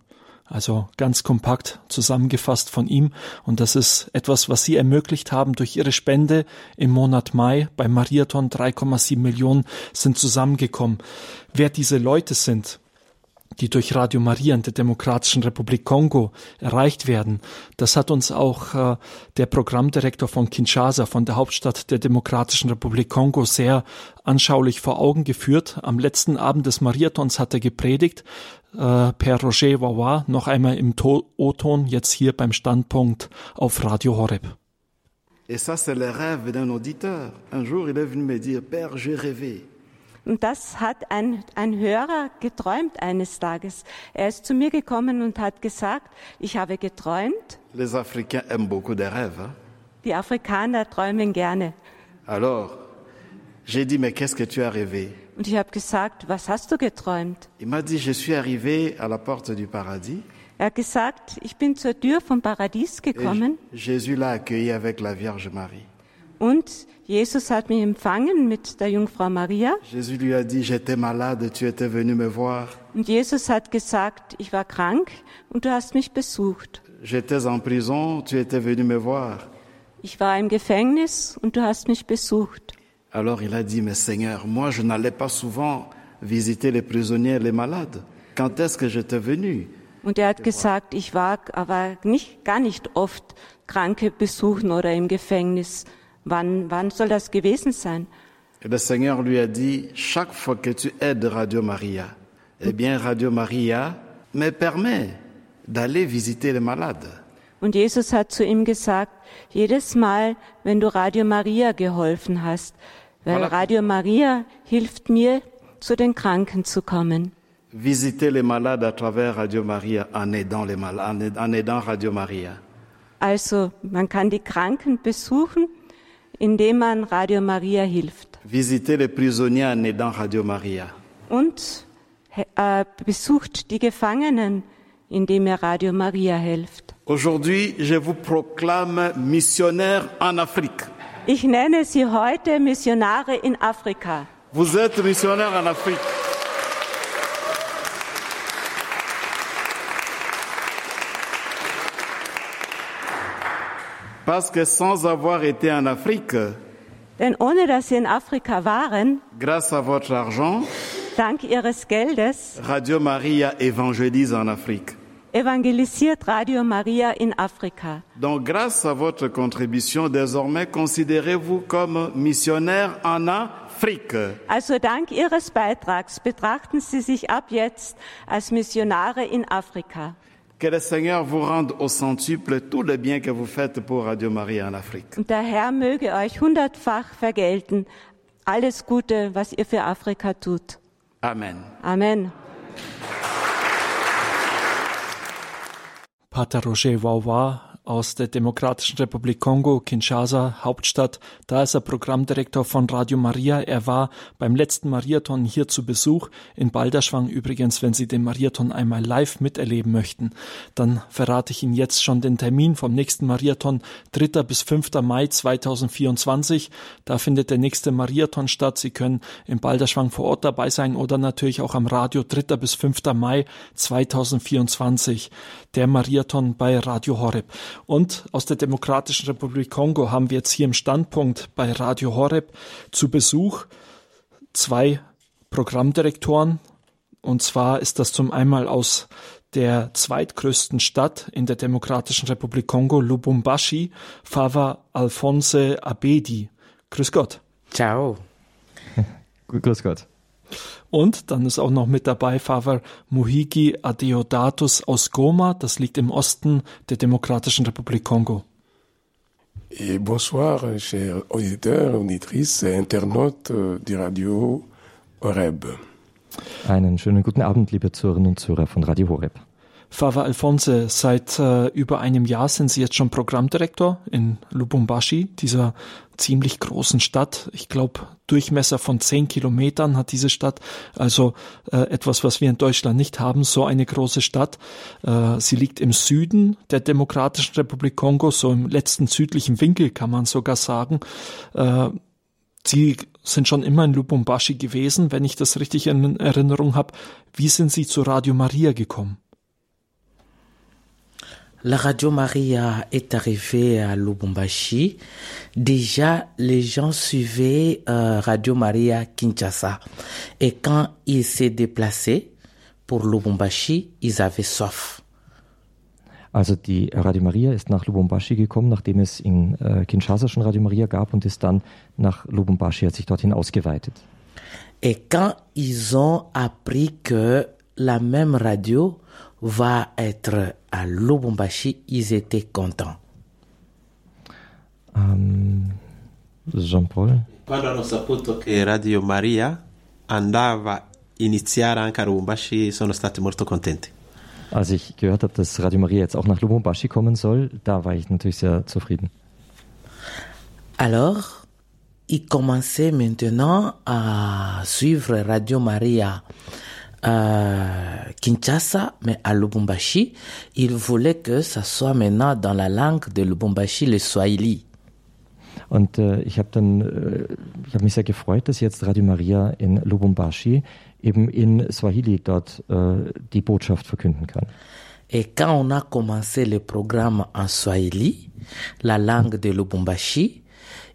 Also ganz kompakt zusammengefasst von ihm. Und das ist etwas, was Sie ermöglicht haben durch Ihre Spende im Monat Mai. Beim Mariathon 3,7 Millionen sind zusammengekommen. Wer diese Leute sind, die durch Radio Maria in der Demokratischen Republik Kongo erreicht werden. Das hat uns auch äh, der Programmdirektor von Kinshasa, von der Hauptstadt der Demokratischen Republik Kongo, sehr anschaulich vor Augen geführt. Am letzten Abend des Mariathons hat er gepredigt, äh, per Roger Wawa, noch einmal im To- O-Ton, jetzt hier beim Standpunkt auf Radio Horeb. Et ça, c'est le rêve d'un auditeur. Un jour, il est venu me dire, Père, j'ai rêvé. Und das hat ein, ein Hörer geträumt eines Tages. Er ist zu mir gekommen und hat gesagt, ich habe geträumt. Les Africains aiment beaucoup des rêves. hein. Die Afrikaner träumen gerne. Alors, j'ai dit, mais qu'est-ce que tu as rêvé Und ich habe gesagt, was hast du geträumt? Il m'a dit, je suis arrivé à la porte du paradis. Er hat gesagt, ich bin zur Tür vom Paradies Et gekommen Jésus l'a accueilli avec la Vierge Marie. und Jesus hat mich empfangen mit der Jungfrau Maria. Jésus lui a dit, j'étais malade, tu étais venu me voir. Und Jesus hat gesagt, ich war krank und du hast mich besucht. J'étais en prison, tu étais venu me voir. Ich war im Gefängnis und du hast mich besucht. Alors il a dit, mais Seigneur, moi je n'allais pas souvent visiter les prisonniers les malades. Quand est-ce que j'étais venu Und er hat gesagt, ich war aber nicht, gar nicht oft Kranke besuchen oder im Gefängnis. Wann, wann soll das gewesen sein? Et le Seigneur lui a dit, chaque fois que tu aides Radio Maria, eh bien Radio Maria me permet d'aller visiter les malades. Und Jesus hat zu ihm gesagt, jedes Mal, wenn du Radio Maria geholfen hast, weil. Radio Maria hilft mir, zu den Kranken zu kommen. Visiter les malades à travers Radio Maria en aidant, les mal- en aid- en aidant Radio Maria. Also man kann die Kranken besuchen, indem man Radio Maria hilft. Visiter les prisonniers en aidant Radio Maria. Und äh, besucht die Gefangenen, indem er Radio Maria hilft. Aujourd'hui, je vous proclame missionnaire en Afrique. Ich nenne sie heute Missionare in Afrika. Vous êtes missionnaire en Afrique. Parce que sans avoir été en Afrique, Denn ohne dass sie in Afrika waren, grâce à votre argent, dank ihres Geldes, Radio Maria évangélise en Afrique. Evangelisiert Radio Maria in Afrika. Donc grâce à votre contribution, désormais considérez-vous comme missionnaire en Afrique. Also dank ihres Beitrags betrachten sie sich ab jetzt als Missionare in Afrika. Que le Seigneur vous rende au centuple tout le bien que vous faites pour Radio Maria en Afrique. Und der Herr möge euch hundertfach vergelten. Alles Gute, was ihr für Afrika tut. Amen. Amen. پاتاروج و و aus der Demokratischen Republik Kongo, Kinshasa, Hauptstadt. Da ist er Programmdirektor von Radio Maria. Er war beim letzten Mariathon hier zu Besuch in Balderschwang. Übrigens, wenn Sie den Mariathon einmal live miterleben möchten, dann verrate ich Ihnen jetzt schon den Termin vom nächsten Mariathon, 3. bis 5. Mai 2024. Da findet der nächste Mariathon statt. Sie können in Balderschwang vor Ort dabei sein oder natürlich auch am Radio 3. bis 5. Mai 2024. Der Mariathon bei Radio Horeb. Und aus der Demokratischen Republik Kongo haben wir jetzt hier im Standpunkt bei Radio Horeb zu Besuch zwei Programmdirektoren. Und zwar ist das zum einmal aus der zweitgrößten Stadt in der Demokratischen Republik Kongo, Lubumbashi, Fava Alphonse Abedi. Grüß Gott. Ciao. Grüß Gott. Und dann ist auch noch mit dabei Fava Muhigi Adeodatus aus Goma, das liegt im Osten der Demokratischen Republik Kongo. Et bonsoir, chers auditeurs, auditrices et internautes du Radio Horeb. Einen schönen guten Abend, liebe Zuhörerinnen und Zuhörer von Radio Horeb. Fava Alphonse, seit äh, über einem Jahr sind Sie jetzt schon Programmdirektor in Lubumbashi, dieser ziemlich großen Stadt. Ich glaube, Durchmesser von zehn Kilometern hat diese Stadt. Also äh, etwas, was wir in Deutschland nicht haben, so eine große Stadt. Äh, sie liegt im Süden der Demokratischen Republik Kongo, so im letzten südlichen Winkel kann man sogar sagen. Äh, Sie sind schon immer in Lubumbashi gewesen, wenn ich das richtig in Erinnerung habe. Wie sind Sie zu Radio Maria gekommen? La Radio Maria est arrivée à Lubumbashi. Déjà, les gens suivaient euh, Radio Maria Kinshasa. Et quand ils s'est déplacés pour Lubumbashi, ils avaient soif. Also die Radio Maria ist nach Lubumbashi gekommen, nachdem es in äh, Kinshasa schon Radio Maria gab und ist dann nach Lubumbashi, hat sich dorthin ausgeweitet. Et quand ils ont appris que la même radio va être à Lubumbashi, ils étaient contents. Ähm, Jean-Paul? Quando hanno saputo che Radio Maria andava a iniziare anche a Lubumbashi, sono stati molto contenti. Als ich gehört habe, dass Radio Maria jetzt auch nach Lubumbashi kommen soll, da war ich natürlich sehr zufrieden. Alors, ils commençaient maintenant à suivre Radio Maria euh, Kinshasa, mais à Lubumbashi. Ils voulaient que ça soit maintenant dans la langue de Lubumbashi, le Swahili. Und äh, ich habe dann, äh, ich habe mich sehr gefreut, dass jetzt Radio Maria in Lubumbashi eben in Swahili dort äh, die Botschaft verkünden kann. Et quand on a commencé le programme en Swahili, la langue de Lubumbashi,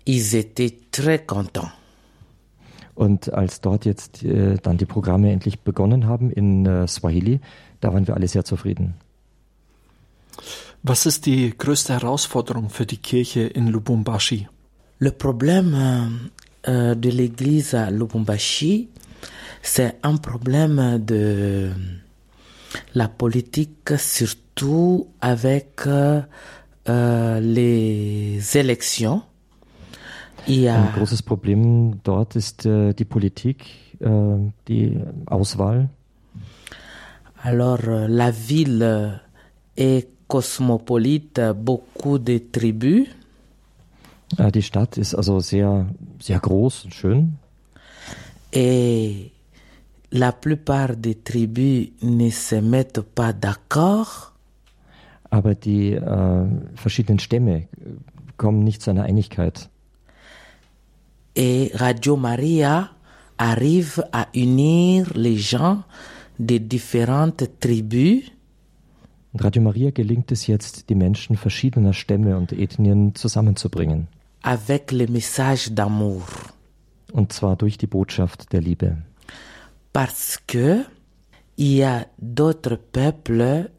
ils étaient très contents. Und als dort jetzt äh, dann die Programme endlich begonnen haben in äh, Swahili, da waren wir alle sehr zufrieden. Was ist die größte Herausforderung für die Kirche in Lubumbashi? Le problème euh, de l'église à Lubumbashi, c'est un problème de la politique, surtout avec euh, euh, les élections. Il y a Ein großes Problem dort ist äh, die Politik, äh, die Auswahl. Alors, euh, la ville est cosmopolite, beaucoup de tribus. Äh, die Stadt ist also sehr, sehr groß und schön. Et la plupart des tribus ne se mettent pas d'accord. Aber die äh, verschiedenen Stämme äh, kommen nicht zu einer Einigkeit. Et Radio Maria arrive à unir les gens de différentes tribus Radio Maria gelingt es jetzt, die Menschen verschiedener Stämme und Ethnien zusammenzubringen. avec le message d'amour. Und zwar durch die Botschaft der Liebe. Parce que il y a d'autres peuples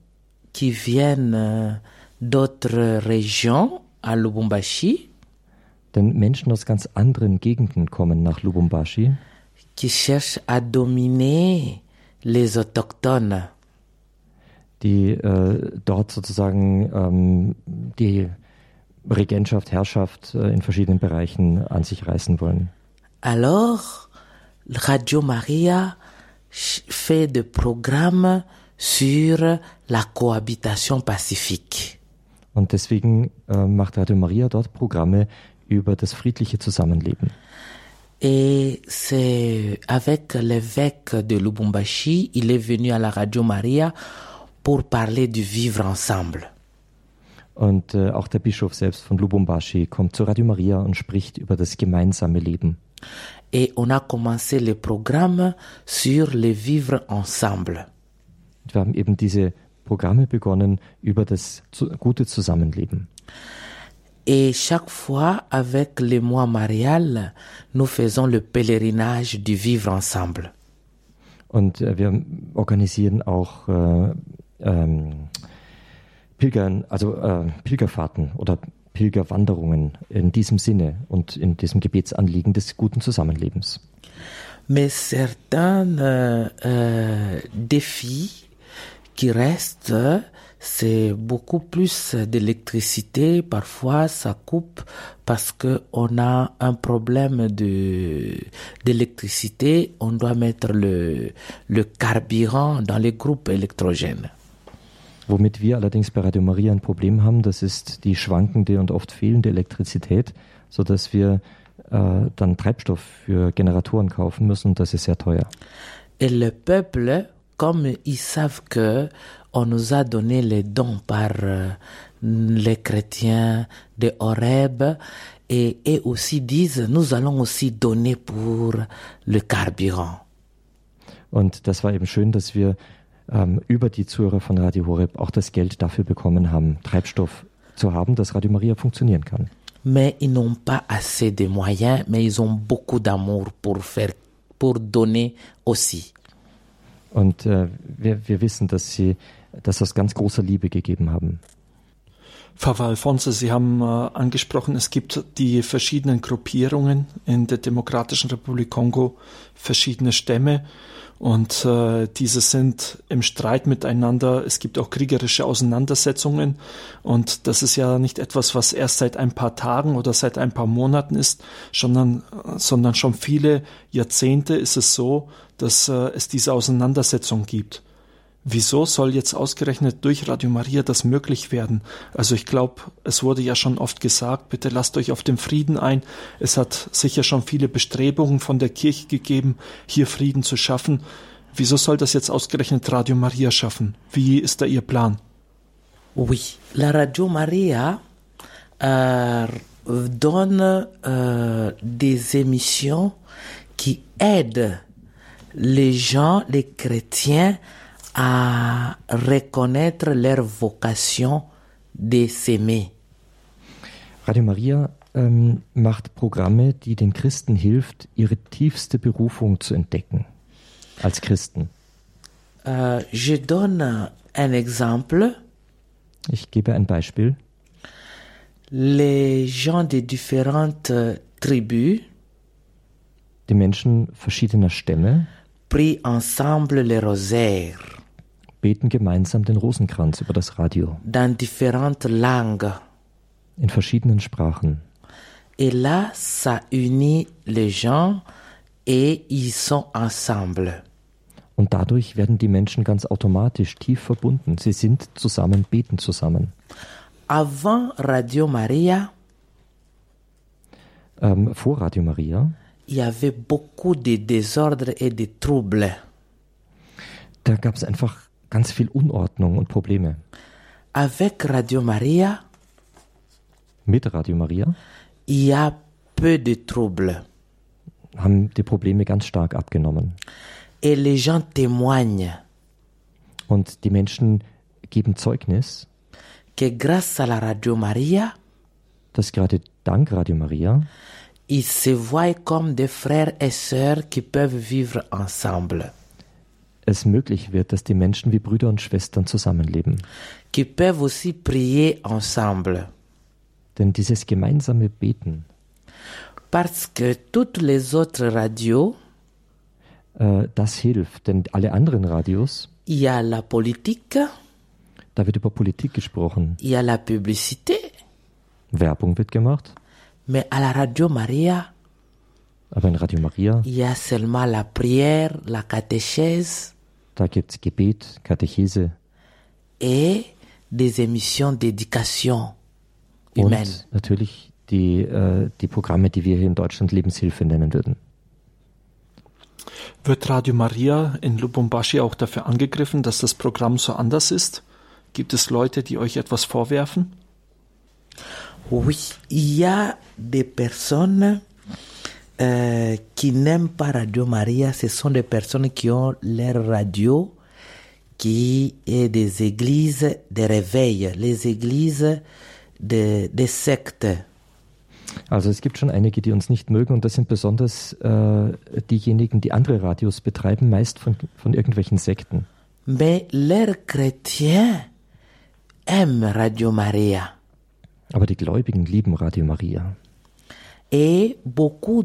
qui viennent d'autres régions à Lubumbashi Denn Menschen aus ganz anderen Gegenden kommen nach Lubumbashi, qui cherchent à dominer les autochtones. die äh, dort sozusagen ähm, die Regentschaft, Herrschaft äh, in verschiedenen Bereichen an sich reißen wollen. Alors, Radio Maria fait des programmes sur la cohabitation pacifique. Und deswegen äh, macht Radio Maria dort Programme über das friedliche Zusammenleben. Et c'est avec l'évêque de Lubumbashi, il est venu à la Radio Maria pour parler du vivre ensemble. Und äh, auch der Bischof selbst von Lubumbashi kommt zu Radio Maria und spricht über das gemeinsame Leben. Et on a commencé le programme sur le vivre ensemble. Wir haben eben diese Programme begonnen über das gute Zusammenleben. Et chaque fois, avec les mois marial, nous faisons le pèlerinage du vivre ensemble. Und äh, wir organisieren auch äh, ähm, Pilgern, also äh, Pilgerfahrten oder Pilgerwanderungen in diesem Sinne und in diesem Gebetsanliegen des guten Zusammenlebens. Mais certains euh, euh, défis qui restent, c'est beaucoup plus d'électricité. Parfois, ça coupe parce que on a un problème de d'électricité. On doit mettre le le carburant dans les groupes électrogènes. Womit wir allerdings bei Radio Maria ein Problem haben, das ist die schwankende und oft fehlende Elektrizität, sodass wir äh, dann Treibstoff für Generatoren kaufen müssen und das ist sehr teuer. Et le peuple, comme ils savent que on nous a donné les dons par euh, les chrétiens de Horeb, et, et aussi disent, nous allons aussi donner pour le carburant. Und das war eben schön, dass wir ähm, über die Zuhörer von Radio Horeb auch das Geld dafür bekommen haben, Treibstoff zu haben, dass Radio Maria funktionieren kann. Mais ils n'ont pas assez de moyens, mais ils ont beaucoup d'amour pour faire, pour donner aussi. Und äh, wir, wir wissen, dass sie das aus ganz großer Liebe gegeben haben. Pfarrer Alfonso, Sie haben äh, angesprochen, es gibt die verschiedenen Gruppierungen in der Demokratischen Republik Kongo, verschiedene Stämme und äh, diese sind im Streit miteinander. Es gibt auch kriegerische Auseinandersetzungen und das ist ja nicht etwas, was erst seit ein paar Tagen oder seit ein paar Monaten ist, sondern, sondern schon viele Jahrzehnte ist es so, dass äh, es diese Auseinandersetzung gibt. Wieso soll jetzt ausgerechnet durch Radio Maria das möglich werden? Also ich glaube, es wurde ja schon oft gesagt, bitte lasst euch auf den Frieden ein. Es hat sicher schon viele Bestrebungen von der Kirche gegeben, hier Frieden zu schaffen. Wieso soll das jetzt ausgerechnet Radio Maria schaffen? Wie ist da Ihr Plan? Oui, la Radio Maria euh, donne euh, des émissions qui aident les gens, les chrétiens, à reconnaître leur vocation de s'aimer. Radio Maria ähm, macht Programme, die den Christen hilft, ihre tiefste Berufung zu entdecken als Christen. Euh, je donne un exemple. Ich gebe ein Beispiel. Les gens de différentes tribus Die Menschen verschiedener Stämme prient ensemble le rosaire beten gemeinsam den Rosenkranz über das Radio dans différentes langues. in verschiedenen Sprachen. Et là, ça unit les gens et ils sont ensemble. Und dadurch werden die Menschen ganz automatisch tief verbunden. Sie sind zusammen, beten zusammen. Avant Radio Maria, Ähm, vor Radio Maria, il y avait beaucoup de désordre et de troubles. da gab es einfach ganz viel Unordnung und Probleme. Avec Radio Maria, Mit Radio Maria il y a peu de troubles. haben die Probleme ganz stark abgenommen. Et les gens témoignent Und die Menschen geben Zeugnis, que grâce à la Radio Maria, dass gerade dank Radio Maria ils se voient comme des frères et sœurs qui peuvent vivre ensemble, es möglich wird, dass die Menschen wie Brüder und Schwestern zusammenleben. qui peuvent aussi prier ensemble. Denn dieses gemeinsame Beten, Parce que toutes les autres radios, äh, das hilft. Denn alle anderen Radios, il y a la politique, da wird über Politik gesprochen, il y a la publicité, Werbung wird gemacht, mais à la Radio Maria, aber in Radio Maria, il y a seulement la prière, la catéchèse da gibt es Gebet, Katechese et des émissions d'éducation humaine. und natürlich die, äh, die Programme, die wir hier in Deutschland Lebenshilfe nennen würden. Wird Radio Maria in Lubumbashi auch dafür angegriffen, dass das Programm so anders ist? Gibt es Leute, die euch etwas vorwerfen? Oui, il y a des personnes euh, qui n'aiment pas Radio Maria. Ce sont des personnes qui ont leur radio qui est des églises de réveil, les églises de, des sectes. Also es gibt schon einige, die uns nicht mögen und das sind besonders äh, diejenigen, die andere Radios betreiben, meist von, von irgendwelchen Sekten. Mais leurs chrétiens aiment Radio Maria. Aber die Gläubigen lieben Radio Maria. Et beaucoup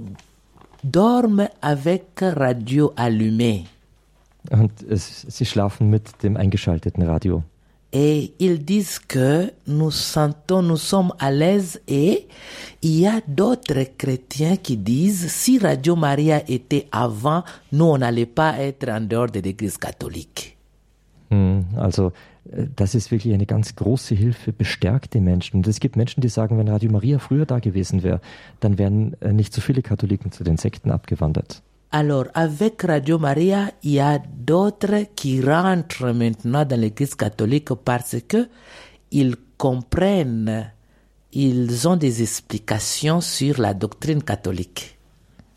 dorment avec radio allumée. Und es, sie schlafen mit dem eingeschalteten Radio. Et ils disent que nous sentons, nous sommes à l'aise et il y a d'autres chrétiens qui disent si Radio Maria était avant, nous on n'allait pas être en dehors de l'église catholique. Hm, Also äh, das ist wirklich eine ganz große Hilfe, bestärkt die Menschen. Und es gibt Menschen, die sagen, wenn Radio Maria früher da gewesen wäre, dann wären äh, nicht so viele Katholiken zu den Sekten abgewandert. Alors, avec Radio Maria, il y a d'autres qui rentrent maintenant dans l'église catholique parce que ils comprennent, ils ont des explications sur la doctrine catholique.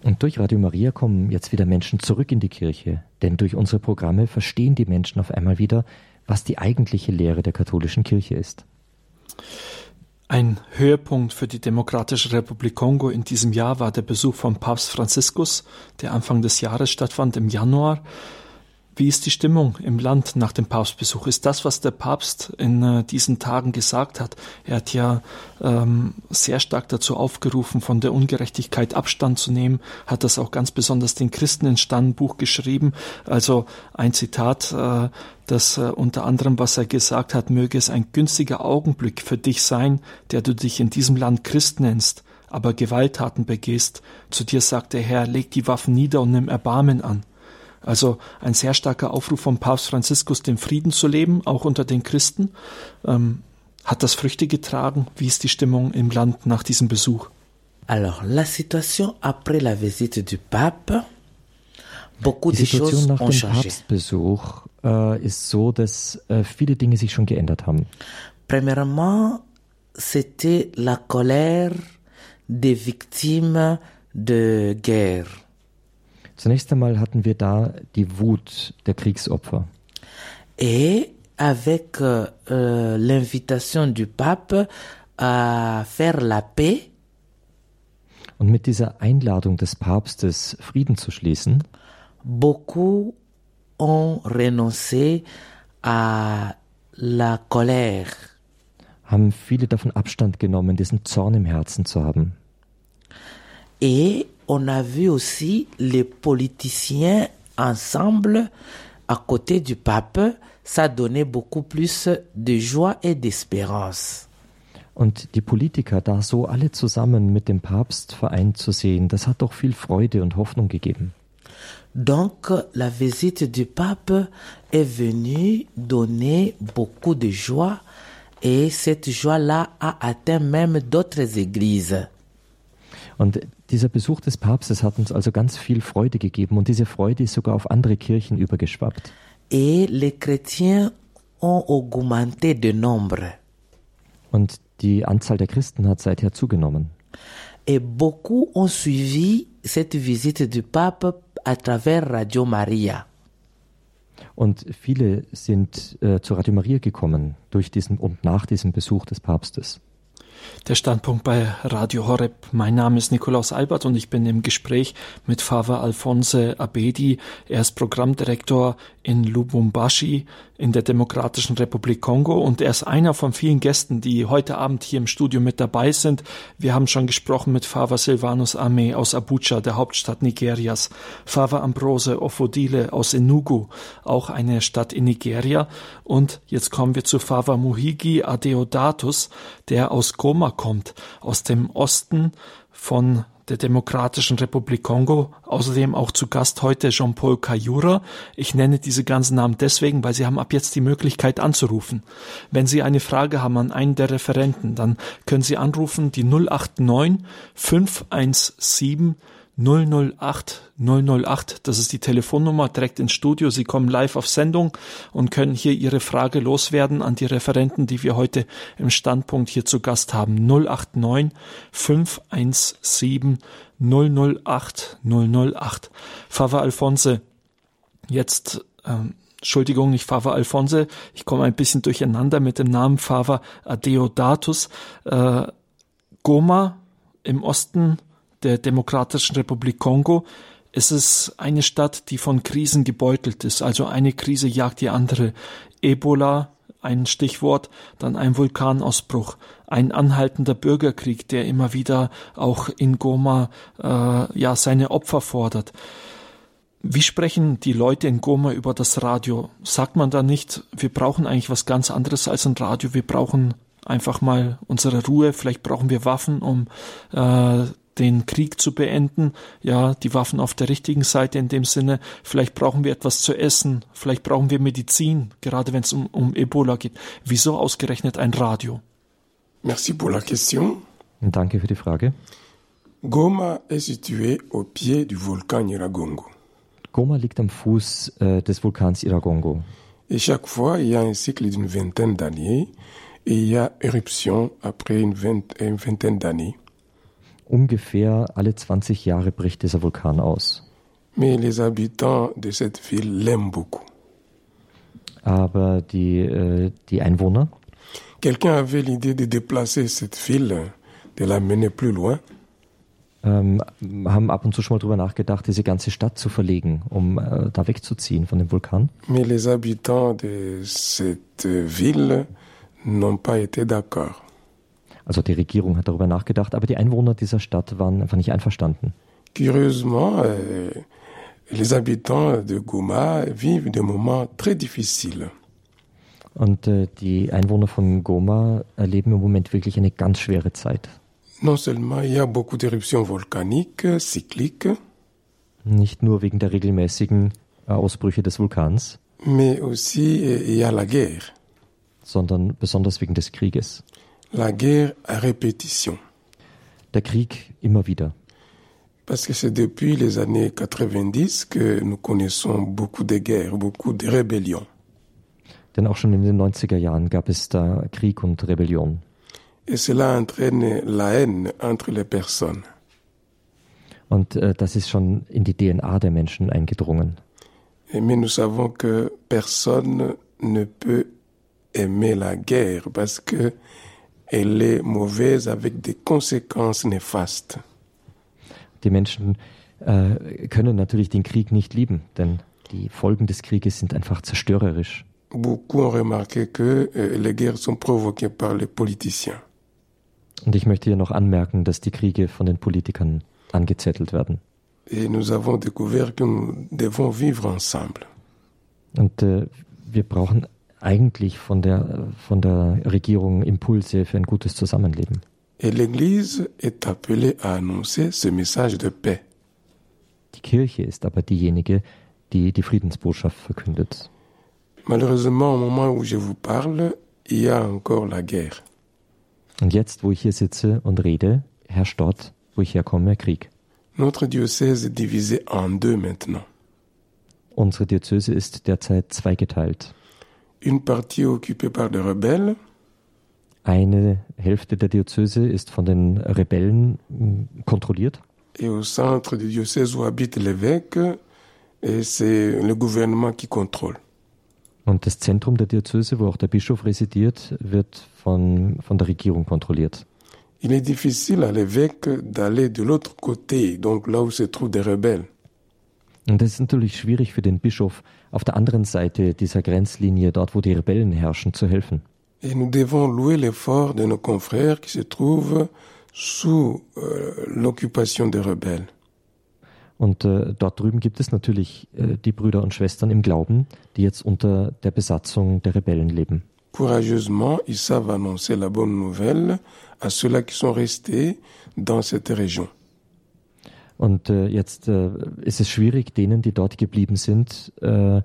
Und durch Radio Maria kommen jetzt wieder Menschen zurück in die Kirche. Denn durch unsere Programme verstehen die Menschen auf einmal wieder, was die eigentliche Lehre der katholischen Kirche ist. Ein Höhepunkt für die Demokratische Republik Kongo in diesem Jahr war der Besuch von Papst Franziskus, der Anfang des Jahres stattfand im Januar. Wie ist die Stimmung im Land nach dem Papstbesuch? Ist das, was der Papst in äh, diesen Tagen gesagt hat? Er hat ja ähm, sehr stark dazu aufgerufen, von der Ungerechtigkeit Abstand zu nehmen, hat das auch ganz besonders den Christen in Stannbuch geschrieben. Also ein Zitat, äh, das äh, unter anderem, was er gesagt hat, möge es ein günstiger Augenblick für dich sein, der du dich in diesem Land Christ nennst, aber Gewalttaten begehst. Zu dir sagt der Herr, leg die Waffen nieder und nimm Erbarmen an. Also ein sehr starker Aufruf von Papst Franziskus, den Frieden zu leben, auch unter den Christen. Ähm, hat das Früchte getragen? Wie ist die Stimmung im Land nach diesem Besuch? Alors, la situation après la visite du pape, beaucoup Die Situation nach dem. Papstbesuch äh, ist so, dass äh, viele Dinge sich schon geändert haben. Premièrement, c'était la colère des victimes de guerre. Zunächst einmal hatten wir da die Wut der Kriegsopfer. Et avec euh, l'invitation du pape à faire la paix, Und mit dieser Einladung des Papstes, Frieden zu schließen, beaucoup ont renoncé à la colère. haben viele davon Abstand genommen, diesen Zorn im Herzen zu haben. Et on a vu aussi les politiciens ensemble à côté du pape. Ça donnait beaucoup plus de joie et d'espérance. Und die Politiker da so alle zusammen mit dem Papst vereint zu sehen, das hat doch viel Freude und Hoffnung gegeben. Donc la visite du pape est venue donner beaucoup de joie et cette joie-là a atteint même d'autres églises. Und dieser Besuch des Papstes hat uns also ganz viel Freude gegeben und diese Freude ist sogar auf andere Kirchen übergeschwappt. Et les chrétiens ont augmenté de nombre. Und die Anzahl der Christen hat seither zugenommen. Et beaucoup ont suivi cette visite du pape à travers Radio Maria. Und viele sind äh, zu Radio Maria gekommen durch diesen und nach diesem Besuch des Papstes. Der Standpunkt bei Radio Horeb. Mein Name ist Nikolaus Albert und ich bin im Gespräch mit Father Alphonse Abedi. Er ist Programmdirektor in Lubumbashi in der Demokratischen Republik Kongo und er ist einer von vielen Gästen, die heute Abend hier im Studio mit dabei sind. Wir haben schon gesprochen mit Father Silvanus Ame aus Abuja, der Hauptstadt Nigerias, Father Ambrose Ofodile aus Enugu, auch eine Stadt in Nigeria und jetzt kommen wir zu Father Muhigi Adeodatus, der aus Goma kommt, aus dem Osten von der Demokratischen Republik Kongo. Außerdem auch zu Gast heute Jean-Paul Kayura. Ich nenne diese ganzen Namen deswegen, weil Sie haben ab jetzt die Möglichkeit anzurufen. Wenn Sie eine Frage haben an einen der Referenten, dann können Sie anrufen die 089 517 008 008, das ist die Telefonnummer direkt ins Studio. Sie kommen live auf Sendung und können hier Ihre Frage loswerden an die Referenten, die wir heute im Standpunkt hier zu Gast haben. 089 517 008 008. Fava Alphonse, jetzt ähm, Entschuldigung, nicht Fava Alfonse, ich komme ein bisschen durcheinander mit dem Namen Fava Adeodatus. Äh, Goma im Osten der Demokratischen Republik Kongo ist es eine Stadt, die von Krisen gebeutelt ist. Also eine Krise jagt die andere. Ebola, ein Stichwort, dann ein Vulkanausbruch, ein anhaltender Bürgerkrieg, der immer wieder auch in Goma äh, ja seine Opfer fordert. Wie sprechen die Leute in Goma über das Radio? Sagt man da nicht, wir brauchen eigentlich was ganz anderes als ein Radio, wir brauchen einfach mal unsere Ruhe, vielleicht brauchen wir Waffen, um äh, den Krieg zu beenden. Ja, die Waffen auf der richtigen Seite in dem Sinne. Vielleicht brauchen wir etwas zu essen. Vielleicht brauchen wir Medizin, gerade wenn es um, um Ebola geht. Wieso ausgerechnet ein Radio? Merci pour la question. Danke für die Frage. Goma est situé au pied du volcan Nyiragongo. Goma liegt am Fuß äh, des Vulkans Iragongo. Et chaque fois, il y a un cycle d'une vingtaine d'années et il y a éruption après une, vingt- une vingtaine d'années. Ungefähr alle 20 Jahre bricht dieser Vulkan aus. Mais les habitants de cette ville l'aiment beaucoup. Aber die, äh, die Einwohner, Quelqu'un avait l'idée de déplacer cette ville, de la mener plus loin. ähm, haben ab und zu schon mal drüber nachgedacht, diese ganze Stadt zu verlegen, um äh, da wegzuziehen von dem Vulkan. Mais les habitants de cette ville n'ont pas été d'accord. Also die Regierung hat darüber nachgedacht, aber die Einwohner dieser Stadt waren einfach nicht einverstanden. Curieusement, euh, les habitants de Goma vivent des moments très difficiles. Und äh, die Einwohner von Goma erleben im Moment wirklich eine ganz schwere Zeit. Non seulement il y a beaucoup d'éruptions volcaniques, cycliques, Nicht nur wegen der regelmäßigen äh, Ausbrüche des Vulkans, mais aussi euh, il y a la guerre. sondern besonders wegen des Krieges. La guerre à répétition. Der Krieg immer wieder. Parce que c'est depuis les années 90 que nous connaissons beaucoup de guerres, beaucoup de rébellions. Denn auch schon in den 90er Jahren gab es da Krieg und Rebellion. Et cela entraîne la haine entre les personnes. Und äh, das ist schon in die DNA der Menschen eingedrungen. Et mais nous savons que personne ne peut aimer la guerre parce que elle est mauvaise avec des conséquences néfastes. Die Menschen äh, können natürlich den Krieg nicht lieben, denn die Folgen des Krieges sind einfach zerstörerisch. Beaucoup ont remarqué que euh, les guerres sont provoquées par les politiciens. Und ich möchte hier noch anmerken, dass die Kriege von den Politikern angezettelt werden. Et nous avons découvert que nous devons vivre ensemble. Und äh, wir brauchen eigentlich von der, von der Regierung Impulse für ein gutes Zusammenleben. Die Kirche ist aber diejenige, die die Friedensbotschaft verkündet. Malheureusement, au moment où je vous parle, il y a encore la guerre. Und jetzt, wo ich hier sitze und rede, herrscht dort, wo ich herkomme, Krieg. Notre diocèse est divisé en deux maintenant. Unsere Diözese ist derzeit zweigeteilt. Une partie occupée par des rebelles Eine Hälfte der Diözese ist von den Rebellen mh, kontrolliert et au centre du diocèse où habite l'évêque, c'est le gouvernement qui contrôle. und das Zentrum der Diözese, wo auch der Bischof residiert, wird von, von der Regierung kontrolliert. Il est difficile à l'évêque d'aller de l'autre côté, donc là où se trouvent des rebelles. Und das ist natürlich schwierig für den Bischof, auf der anderen Seite dieser Grenzlinie, dort wo die Rebellen herrschen, zu helfen. Et nous devons louer l'effort de nos confrères qui se trouvent sous euh, l'occupation des rebelles. Und äh, dort drüben gibt es natürlich äh, die Brüder und Schwestern im Glauben, die jetzt unter der Besatzung der Rebellen leben. Courageusement, ils savent annoncer la bonne nouvelle à ceux-là qui sont restés dans cette région. Und äh, jetzt äh, ist es schwierig, denen, die dort geblieben sind, äh,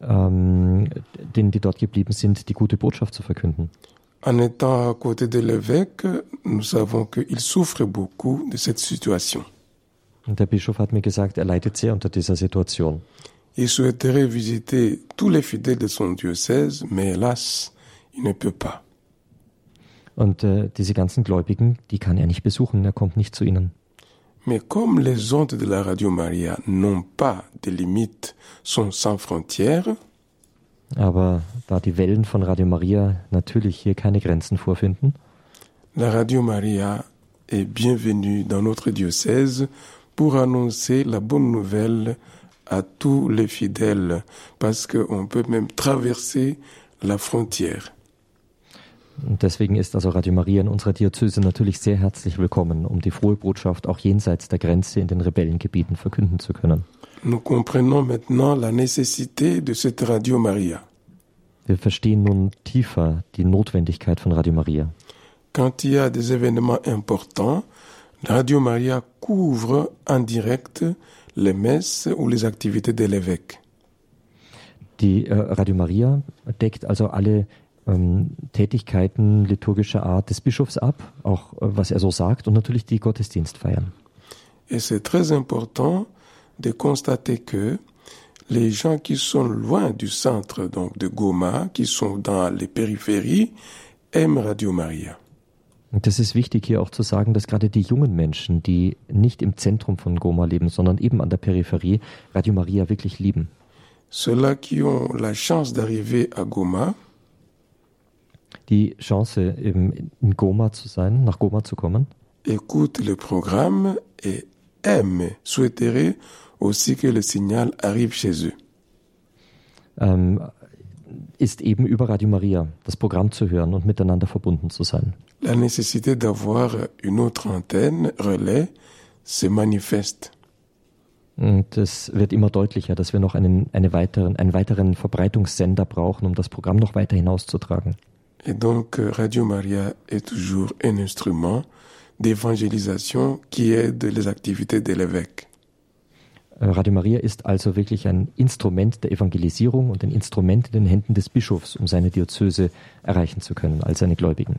ähm, denen, die dort geblieben sind, die gute Botschaft zu verkünden. En étant à côté de l'évêque, nous savons qu'il souffre beaucoup de cette situation. Und der Bischof hat mir gesagt, er leidet sehr unter dieser Situation. Il souhaiterait visiter tous les fidèles de son diocèse, mais hélas, il ne peut pas. Und äh, diese ganzen Gläubigen, die kann er nicht besuchen, er kommt nicht zu ihnen. Mais comme les ondes de la Radio Maria n'ont pas de limites, sont sans frontières, Aber da die Wellen von Radio Maria natürlich hier keine Grenzen vorfinden, La Radio Maria est bienvenue dans notre diocèse pour annoncer la bonne nouvelle à tous les fidèles, parce qu'on peut même traverser la frontière. Und deswegen ist also Radio Maria in unserer Diözese natürlich sehr herzlich willkommen, um die frohe Botschaft auch jenseits der Grenze in den Rebellengebieten verkünden zu können. Nous comprenons maintenant la nécessité de cette Radio Maria. Wir verstehen nun tiefer die Notwendigkeit von Radio Maria. Quand il y a des événements importants, Radio Maria couvre en direct les messes ou les activités de l'évêque. Die äh, Radio Maria deckt also alle ähm, Tätigkeiten liturgischer Art des Bischofs ab, auch äh, was er so sagt und natürlich die Gottesdienstfeiern. Et c'est très important de constater que les gens qui sont loin du centre donc de Goma, qui sont dans les périphéries, aiment Radio Maria. Und das ist wichtig hier auch zu sagen, dass gerade die jungen Menschen, die nicht im Zentrum von Goma leben, sondern eben an der Peripherie, Radio Maria wirklich lieben. Ceux-là qui ont la chance d'arriver à Goma Die Chance, eben in Goma zu sein, nach Goma zu kommen, écoutent le programme et aiment, souhaiteraient aussi que le signal arrive chez eux. ähm, ist eben über Radio Maria das Programm zu hören und miteinander verbunden zu sein. La nécessité d'avoir une autre antenne, relais, se manifeste. Und es wird immer deutlicher, dass wir noch einen, eine weiteren, einen weiteren Verbreitungssender brauchen, um das Programm noch weiter hinauszutragen. Et donc euh, Radio Maria est toujours un instrument d'évangélisation qui aide les activités de l'évêque. Äh, Radio Maria ist also wirklich ein Instrument der Evangelisierung und ein Instrument in den Händen des Bischofs, um seine Diözese erreichen zu können, all seine Gläubigen.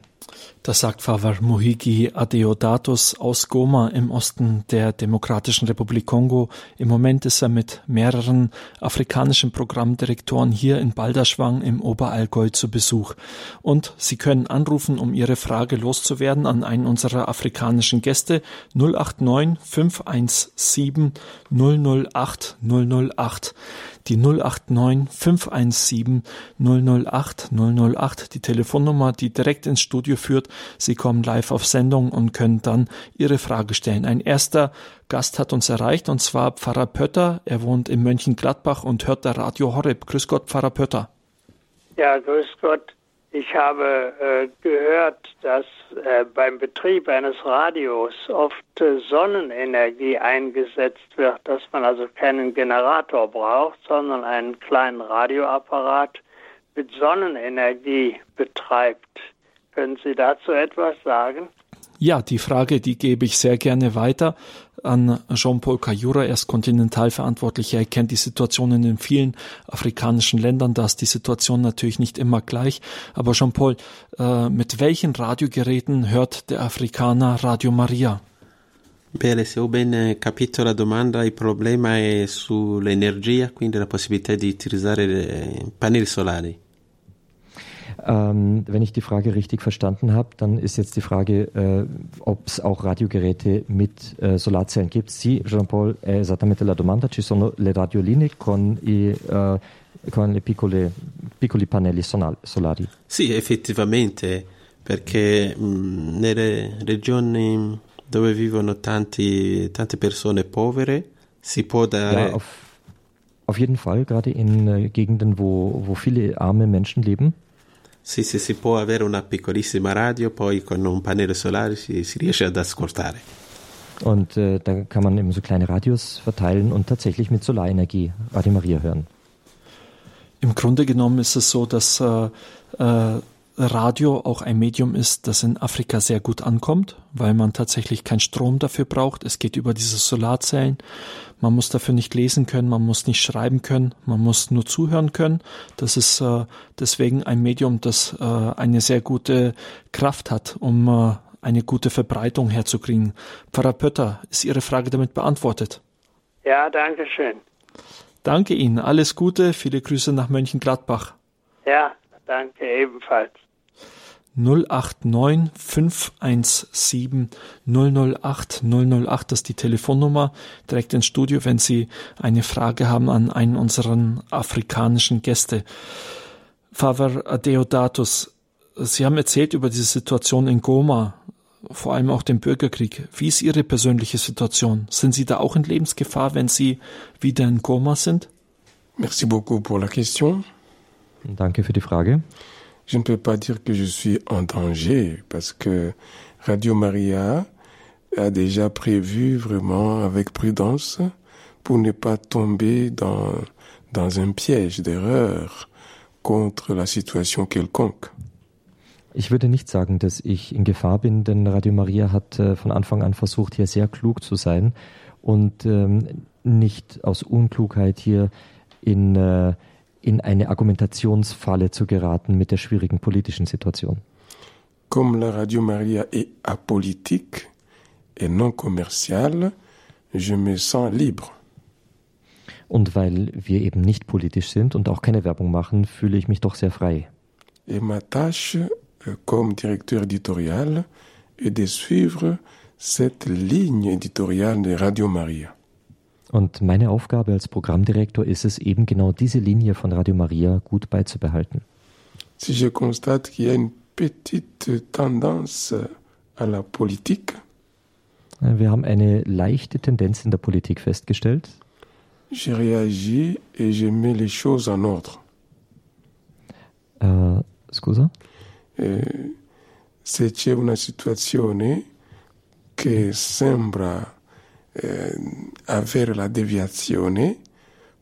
Das sagt Pfarrer Muhigi Adeodatus aus Goma im Osten der Demokratischen Republik Kongo. Im Moment ist er mit mehreren afrikanischen Programmdirektoren hier in Balderschwang im Oberallgäu zu Besuch. Und Sie können anrufen, um Ihre Frage loszuwerden an einen unserer afrikanischen Gäste 089 517 008 008. Die 089 517 008 008, die Telefonnummer, die direkt ins Studio führt. Sie kommen live auf Sendung und können dann Ihre Frage stellen. Ein erster Gast hat uns erreicht und zwar Pfarrer Pötter. Er wohnt in Mönchengladbach und hört der Radio Horeb. Grüß Gott, Pfarrer Pötter. Ja, grüß Gott. Ich habe äh, gehört, dass äh, beim Betrieb eines Radios oft äh, Sonnenenergie eingesetzt wird, dass man also keinen Generator braucht, sondern einen kleinen Radioapparat mit Sonnenenergie betreibt. Können Sie dazu etwas sagen? Ja, die Frage, die gebe ich sehr gerne weiter an Jean-Paul Kayura. Er ist Kontinentalverantwortlicher. Er kennt die Situation in den vielen afrikanischen Ländern. Da ist die Situation natürlich nicht immer gleich. Aber Jean-Paul, äh, mit welchen Radiogeräten hört der Afrikaner Radio Maria? Bene, se ho ben capito la domanda, il problema è sull'energia, quindi la possibilità di utilizzare eh, pannelli solari. Ähm, wenn ich die Frage richtig verstanden habe, dann ist jetzt die Frage, äh, ob es auch Radiogeräte mit äh, Solarzellen gibt. Sì, Jean-Paul, è esattamente la domanda. Ci sono le radioline con i, eh, con le piccole, piccoli pannelli solari. Sì, effettivamente, perché mh, nelle regioni dove vivono tanti, tante persone povere si può dare... Ja, auf, auf jeden Fall, gerade in äh, Gegenden, wo, wo viele arme Menschen leben. Sì, sì, si può avere una piccolissima radio, poi con un pannello solare si, si riesce ad ascoltare. Und äh, da kann man eben so kleine Radios verteilen und tatsächlich mit Solarenergie Radio Maria hören. Im Grunde genommen ist es so, dass äh, äh, Radio auch ein Medium ist, das in Afrika sehr gut ankommt, weil man tatsächlich keinen Strom dafür braucht. Es geht über diese Solarzellen. Man muss dafür nicht lesen können, man muss nicht schreiben können, man muss nur zuhören können. Das ist äh, deswegen ein Medium, das äh, eine sehr gute Kraft hat, um äh, eine gute Verbreitung herzukriegen. Pfarrer Pötter, ist Ihre Frage damit beantwortet? Ja, danke schön. Danke Ihnen, alles Gute, viele Grüße nach Mönchengladbach. Ja, danke ebenfalls. 089 517 008 008, das ist die Telefonnummer direkt ins Studio, wenn Sie eine Frage haben an einen unserer afrikanischen Gäste. Father Deodatus, Sie haben erzählt über diese Situation in Goma, vor allem auch den Bürgerkrieg. Wie ist Ihre persönliche Situation? Sind Sie da auch in Lebensgefahr, wenn Sie wieder in Goma sind? Merci beaucoup pour la question. Danke für die Frage. Je ne peux pas dire que je suis en danger parce que Radio Maria a déjà prévu vraiment avec prudence pour ne pas tomber dans, dans un piège d'erreur contre la situation quelconque. Ich würde nicht sagen, dass ich in Gefahr bin, denn Radio Maria hat äh, von Anfang an versucht, hier sehr klug zu sein und ähm, nicht aus Unklugheit hier in, äh, in eine Argumentationsfalle zu geraten mit der schwierigen politischen Situation. Comme la Radio Maria est apolitique et non commerciale, je me sens libre. Und weil wir eben nicht politisch sind und auch keine Werbung machen, fühle ich mich doch sehr frei. Et ma tâche euh, comme directeur éditorial est de suivre cette ligne éditoriale de Radio Maria. Und meine Aufgabe als Programmdirektor ist es eben genau diese Linie von Radio Maria gut beizubehalten. Si je constate qu'il y a une petite tendance à la politique, Wir haben eine leichte Tendenz in der Politik festgestellt. je réagis et je mets les choses en ordre. Äh, scusa? Eh, se c'è una situazione che sembra eh, avere la deviazione,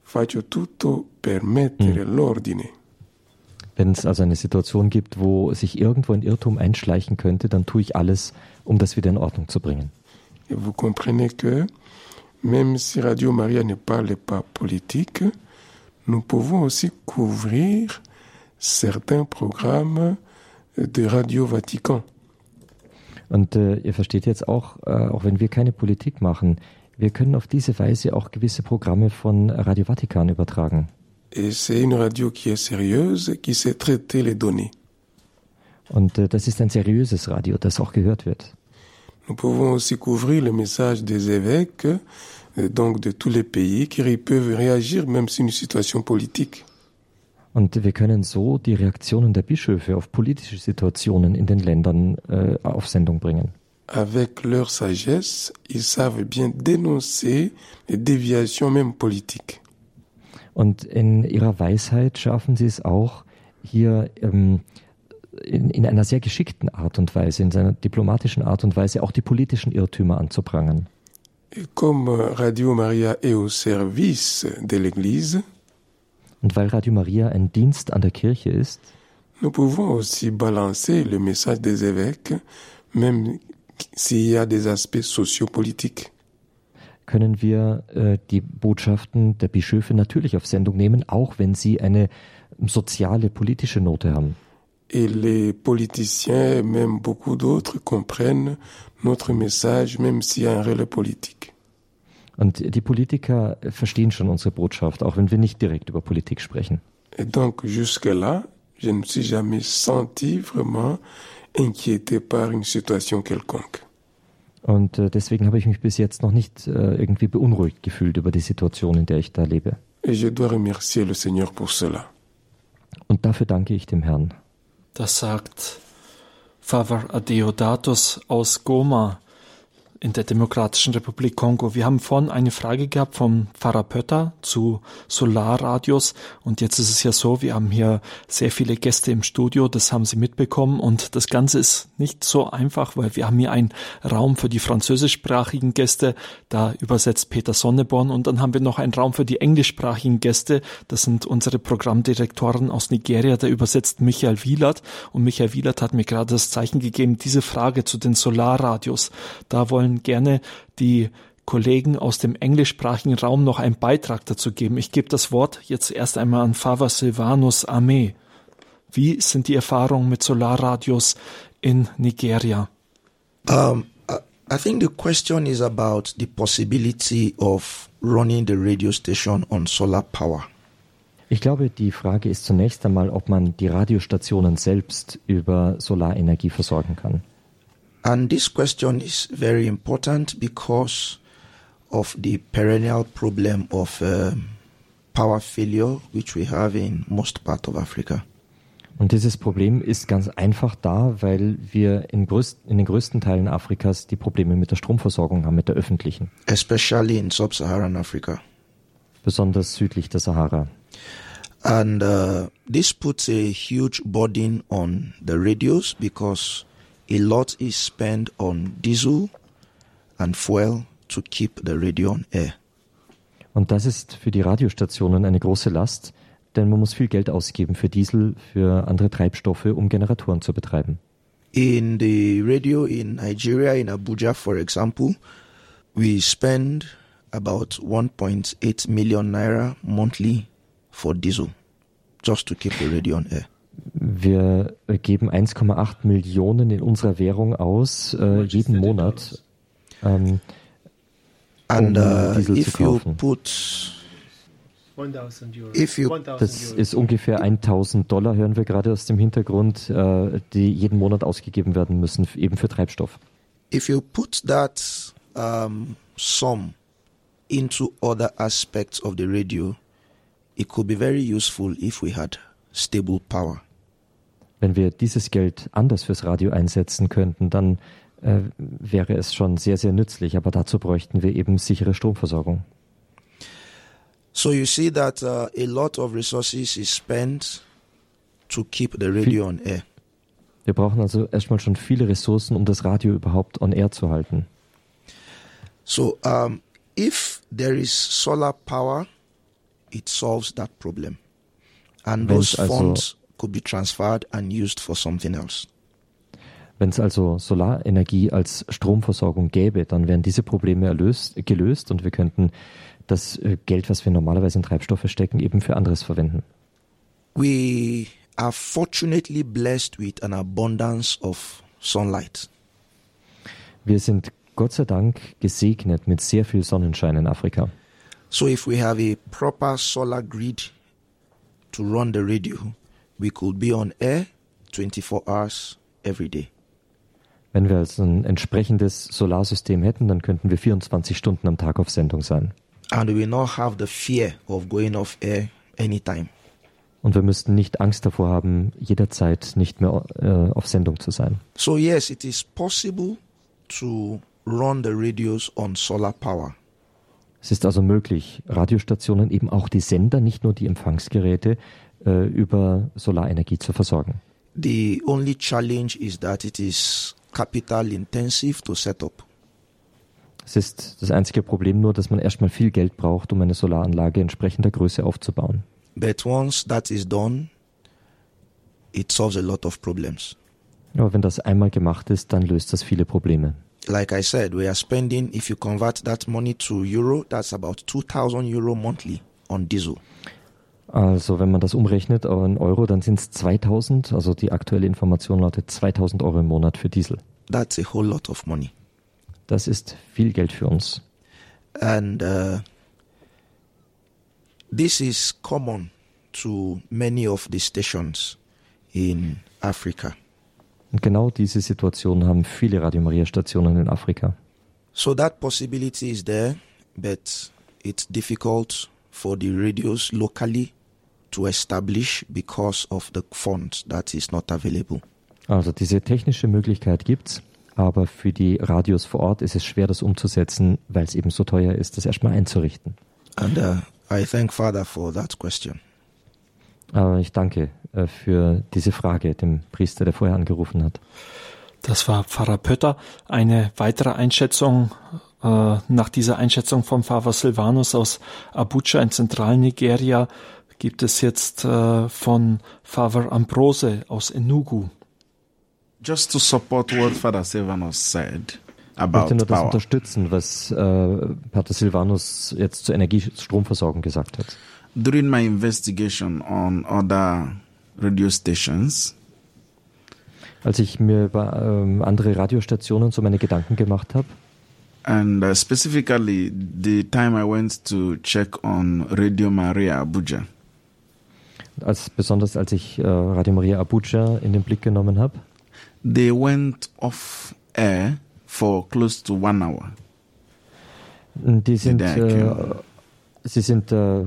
faccio tutto per mettere l'ordine. Wenn es also eine Situation gibt, wo sich irgendwo ein Irrtum einschleichen könnte, dann tue ich alles, um das wieder in Ordnung zu bringen. Et vous comprenez que même si Radio Maria ne parle pas politique, nous pouvons aussi couvrir certains programmes de Radio Vatican. Und äh, ihr versteht jetzt auch, äh, auch wenn wir keine Politik machen, wir können auf diese Weise auch gewisse Programme von Radio Vatikan übertragen. Et c'est une radio qui est sérieuse, qui sait traiter les données. Und äh, das ist ein seriöses Radio, das auch gehört wird. Nous pouvons aussi couvrir le message des évêques, euh, donc de tous les pays, qui peuvent réagir même si une situation politique. Und wir können so die Reaktionen der Bischöfe auf politische Situationen in den Ländern äh, auf Sendung bringen. Avec leur sagesse, ils savent bien dénoncer les déviations même politiques. Und in ihrer Weisheit schaffen sie es auch, hier ähm, in, in einer sehr geschickten Art und Weise, in seiner diplomatischen Art und Weise auch die politischen Irrtümer anzuprangern. Et comme Radio Maria est au service de l'Église, Und weil Radio Maria ein Dienst an der Kirche ist, nous pouvons aussi balancer le message des évêques, même s'il y a des aspects sociopolitiques. können wir äh, die Botschaften der Bischöfe natürlich auf Sendung nehmen, auch wenn sie eine soziale, politische Note haben. Et les politiciens, même beaucoup d'autres, comprennent notre message, même s'il y a un relais politique. Und die Politiker verstehen schon unsere Botschaft, auch wenn wir nicht direkt über Politik sprechen. Et donc, jusque-là, je ne me suis jamais senti vraiment inquiété par une situation quelconque. Und äh, deswegen habe ich mich bis jetzt noch nicht äh, irgendwie beunruhigt gefühlt über die Situation, in der ich da lebe. Et je dois remercier le Seigneur pour cela. Und dafür danke ich dem Herrn. Das sagt Father Adeodatus aus Goma in der Demokratischen Republik Kongo. Wir haben vorhin eine Frage gehabt vom Pfarrer Pötter zu Solarradios. Und jetzt ist es ja so, wir haben hier sehr viele Gäste im Studio, das haben Sie mitbekommen. Und das Ganze ist nicht so einfach, weil wir haben hier einen Raum für die französischsprachigen Gäste, da übersetzt Peter Sonneborn. Und dann haben wir noch einen Raum für die englischsprachigen Gäste, das sind unsere Programmdirektoren aus Nigeria, da übersetzt Michael Wielert. Und Michael Wielert hat mir gerade das Zeichen gegeben, diese Frage zu den Solarradios, da wollen gerne die Kollegen aus dem englischsprachigen Raum noch einen Beitrag dazu geben. Ich gebe das Wort jetzt erst einmal an Fava Silvanus Armee. Wie sind die Erfahrungen mit Solarradios in Nigeria? Um, I, I think the question is about the possibility of running the radio station on solar power. Ich glaube, die Frage ist zunächst einmal, ob man die Radiostationen selbst über Solarenergie versorgen kann. And this question is very important because of the perennial problem of um power failure, which we have in most part of Africa. Und dieses Problem ist ganz einfach da, weil wir in, größt, in den größten Teilen Afrikas die Probleme mit der Stromversorgung haben, mit der öffentlichen, especially in sub-Saharan Africa. besonders südlich der Sahara. And uh, this puts a huge burden on the radios because a lot is spent on diesel and fuel to keep the radio on air. Und das ist für die Radiostationen eine große Last, denn man muss viel Geld ausgeben für Diesel, für andere Treibstoffe, um Generatoren zu betreiben. In the radio in Nigeria, in Abuja, for example, we spend about 1.8 million naira monthly for diesel just to keep the radio on air. Wir geben 1,8 Millionen in unserer Währung aus, äh, jeden Monat, ähm, And um uh, Diesel zu if you kaufen. put 1000 Euro. If you- 1000 Das Euro. ist ungefähr 1000 Dollar, hören wir gerade aus dem Hintergrund, äh, die jeden Monat ausgegeben werden müssen, eben für Treibstoff. if you put that um, sum into other aspects of the radio, it could be very useful if we had stable power. Wenn wir dieses Geld anders fürs Radio einsetzen könnten, dann äh, wäre es schon sehr, sehr nützlich. Aber dazu bräuchten wir eben sichere Stromversorgung. So you see that uh, a lot of resources is spent to keep the radio on air. Wir brauchen also erstmal schon viele Ressourcen, um das Radio überhaupt on air zu halten. So um, if there is solar power, it solves that problem, and Wenn's those also- funds could be transferred and used for something else. Wenn es also Solarenergie als Stromversorgung gäbe, dann wären diese Probleme erlöst, gelöst und wir könnten das äh, Geld, was wir normalerweise in Treibstoffe stecken, eben für anderes verwenden. We are fortunately blessed with an abundance of sunlight. Wir sind Gott sei Dank gesegnet mit sehr viel Sonnenschein in Afrika. So if we have a proper solar grid to run the radio, we could be on air 24 hours every day. Wenn wir also ein entsprechendes Solarsystem hätten, dann könnten wir 24 Stunden am Tag auf Sendung sein. And we not have the fear of going off air anytime. Und wir müssten nicht Angst davor haben, jederzeit nicht mehr äh, auf Sendung zu sein. So yes, it is possible to run the radios on solar power. Es ist also möglich, Radiostationen, eben auch die Sender, nicht nur die Empfangsgeräte, äh, über Solarenergie zu versorgen. The only challenge is that it is capital intensive to set up. Es ist das einzige Problem nur, dass man erstmal viel Geld braucht, um eine Solaranlage entsprechender Größe aufzubauen. But once that is done, it solves a lot of problems. Aber wenn das einmal gemacht ist, dann löst das viele Probleme. Like I said, we are spending, if you convert that money to euro, that's about 2,000 euro monthly on diesel. Also wenn man das umrechnet einen Euro, dann sind es 2000, also die aktuelle Information lautet 2000 Euro im Monat für Diesel. That's a whole lot of money. Das ist viel Geld für uns. And uh, this is common to many of the stations in Africa. Und genau diese Situation haben viele Radio Maria Stationen in Afrika. So that possibility is there, but it's difficult for the radios locally to establish because of the funds that is not available. Also diese technische Möglichkeit gibt's, aber für die Radios vor Ort ist es schwer, das umzusetzen, weil es eben so teuer ist, das erstmal einzurichten. And uh, I thank Father for that question. Aber ich danke äh, für diese Frage dem Priester, der vorher angerufen hat. Das war Pfarrer Pötter. Eine weitere Einschätzung äh, nach dieser Einschätzung vom Pfarrer Silvanus aus Abuja in Zentralnigeria gibt es jetzt äh, von Pfarrer Ambrose aus Enugu. Just to support what Father Silvanus said Ich about möchte nur das power. unterstützen, was äh, Pater Silvanus jetzt zur Energiestromversorgung gesagt hat. During my investigation on other radio stations, Als ich mir über ähm, andere Radiostationen so meine Gedanken gemacht habe, and uh, specifically the time I went to check on Radio Maria Abuja, als, besonders als ich äh, Radio Maria Abuja in den Blick genommen habe. They went off air for close to one hour. Die sind, äh, sie sind äh,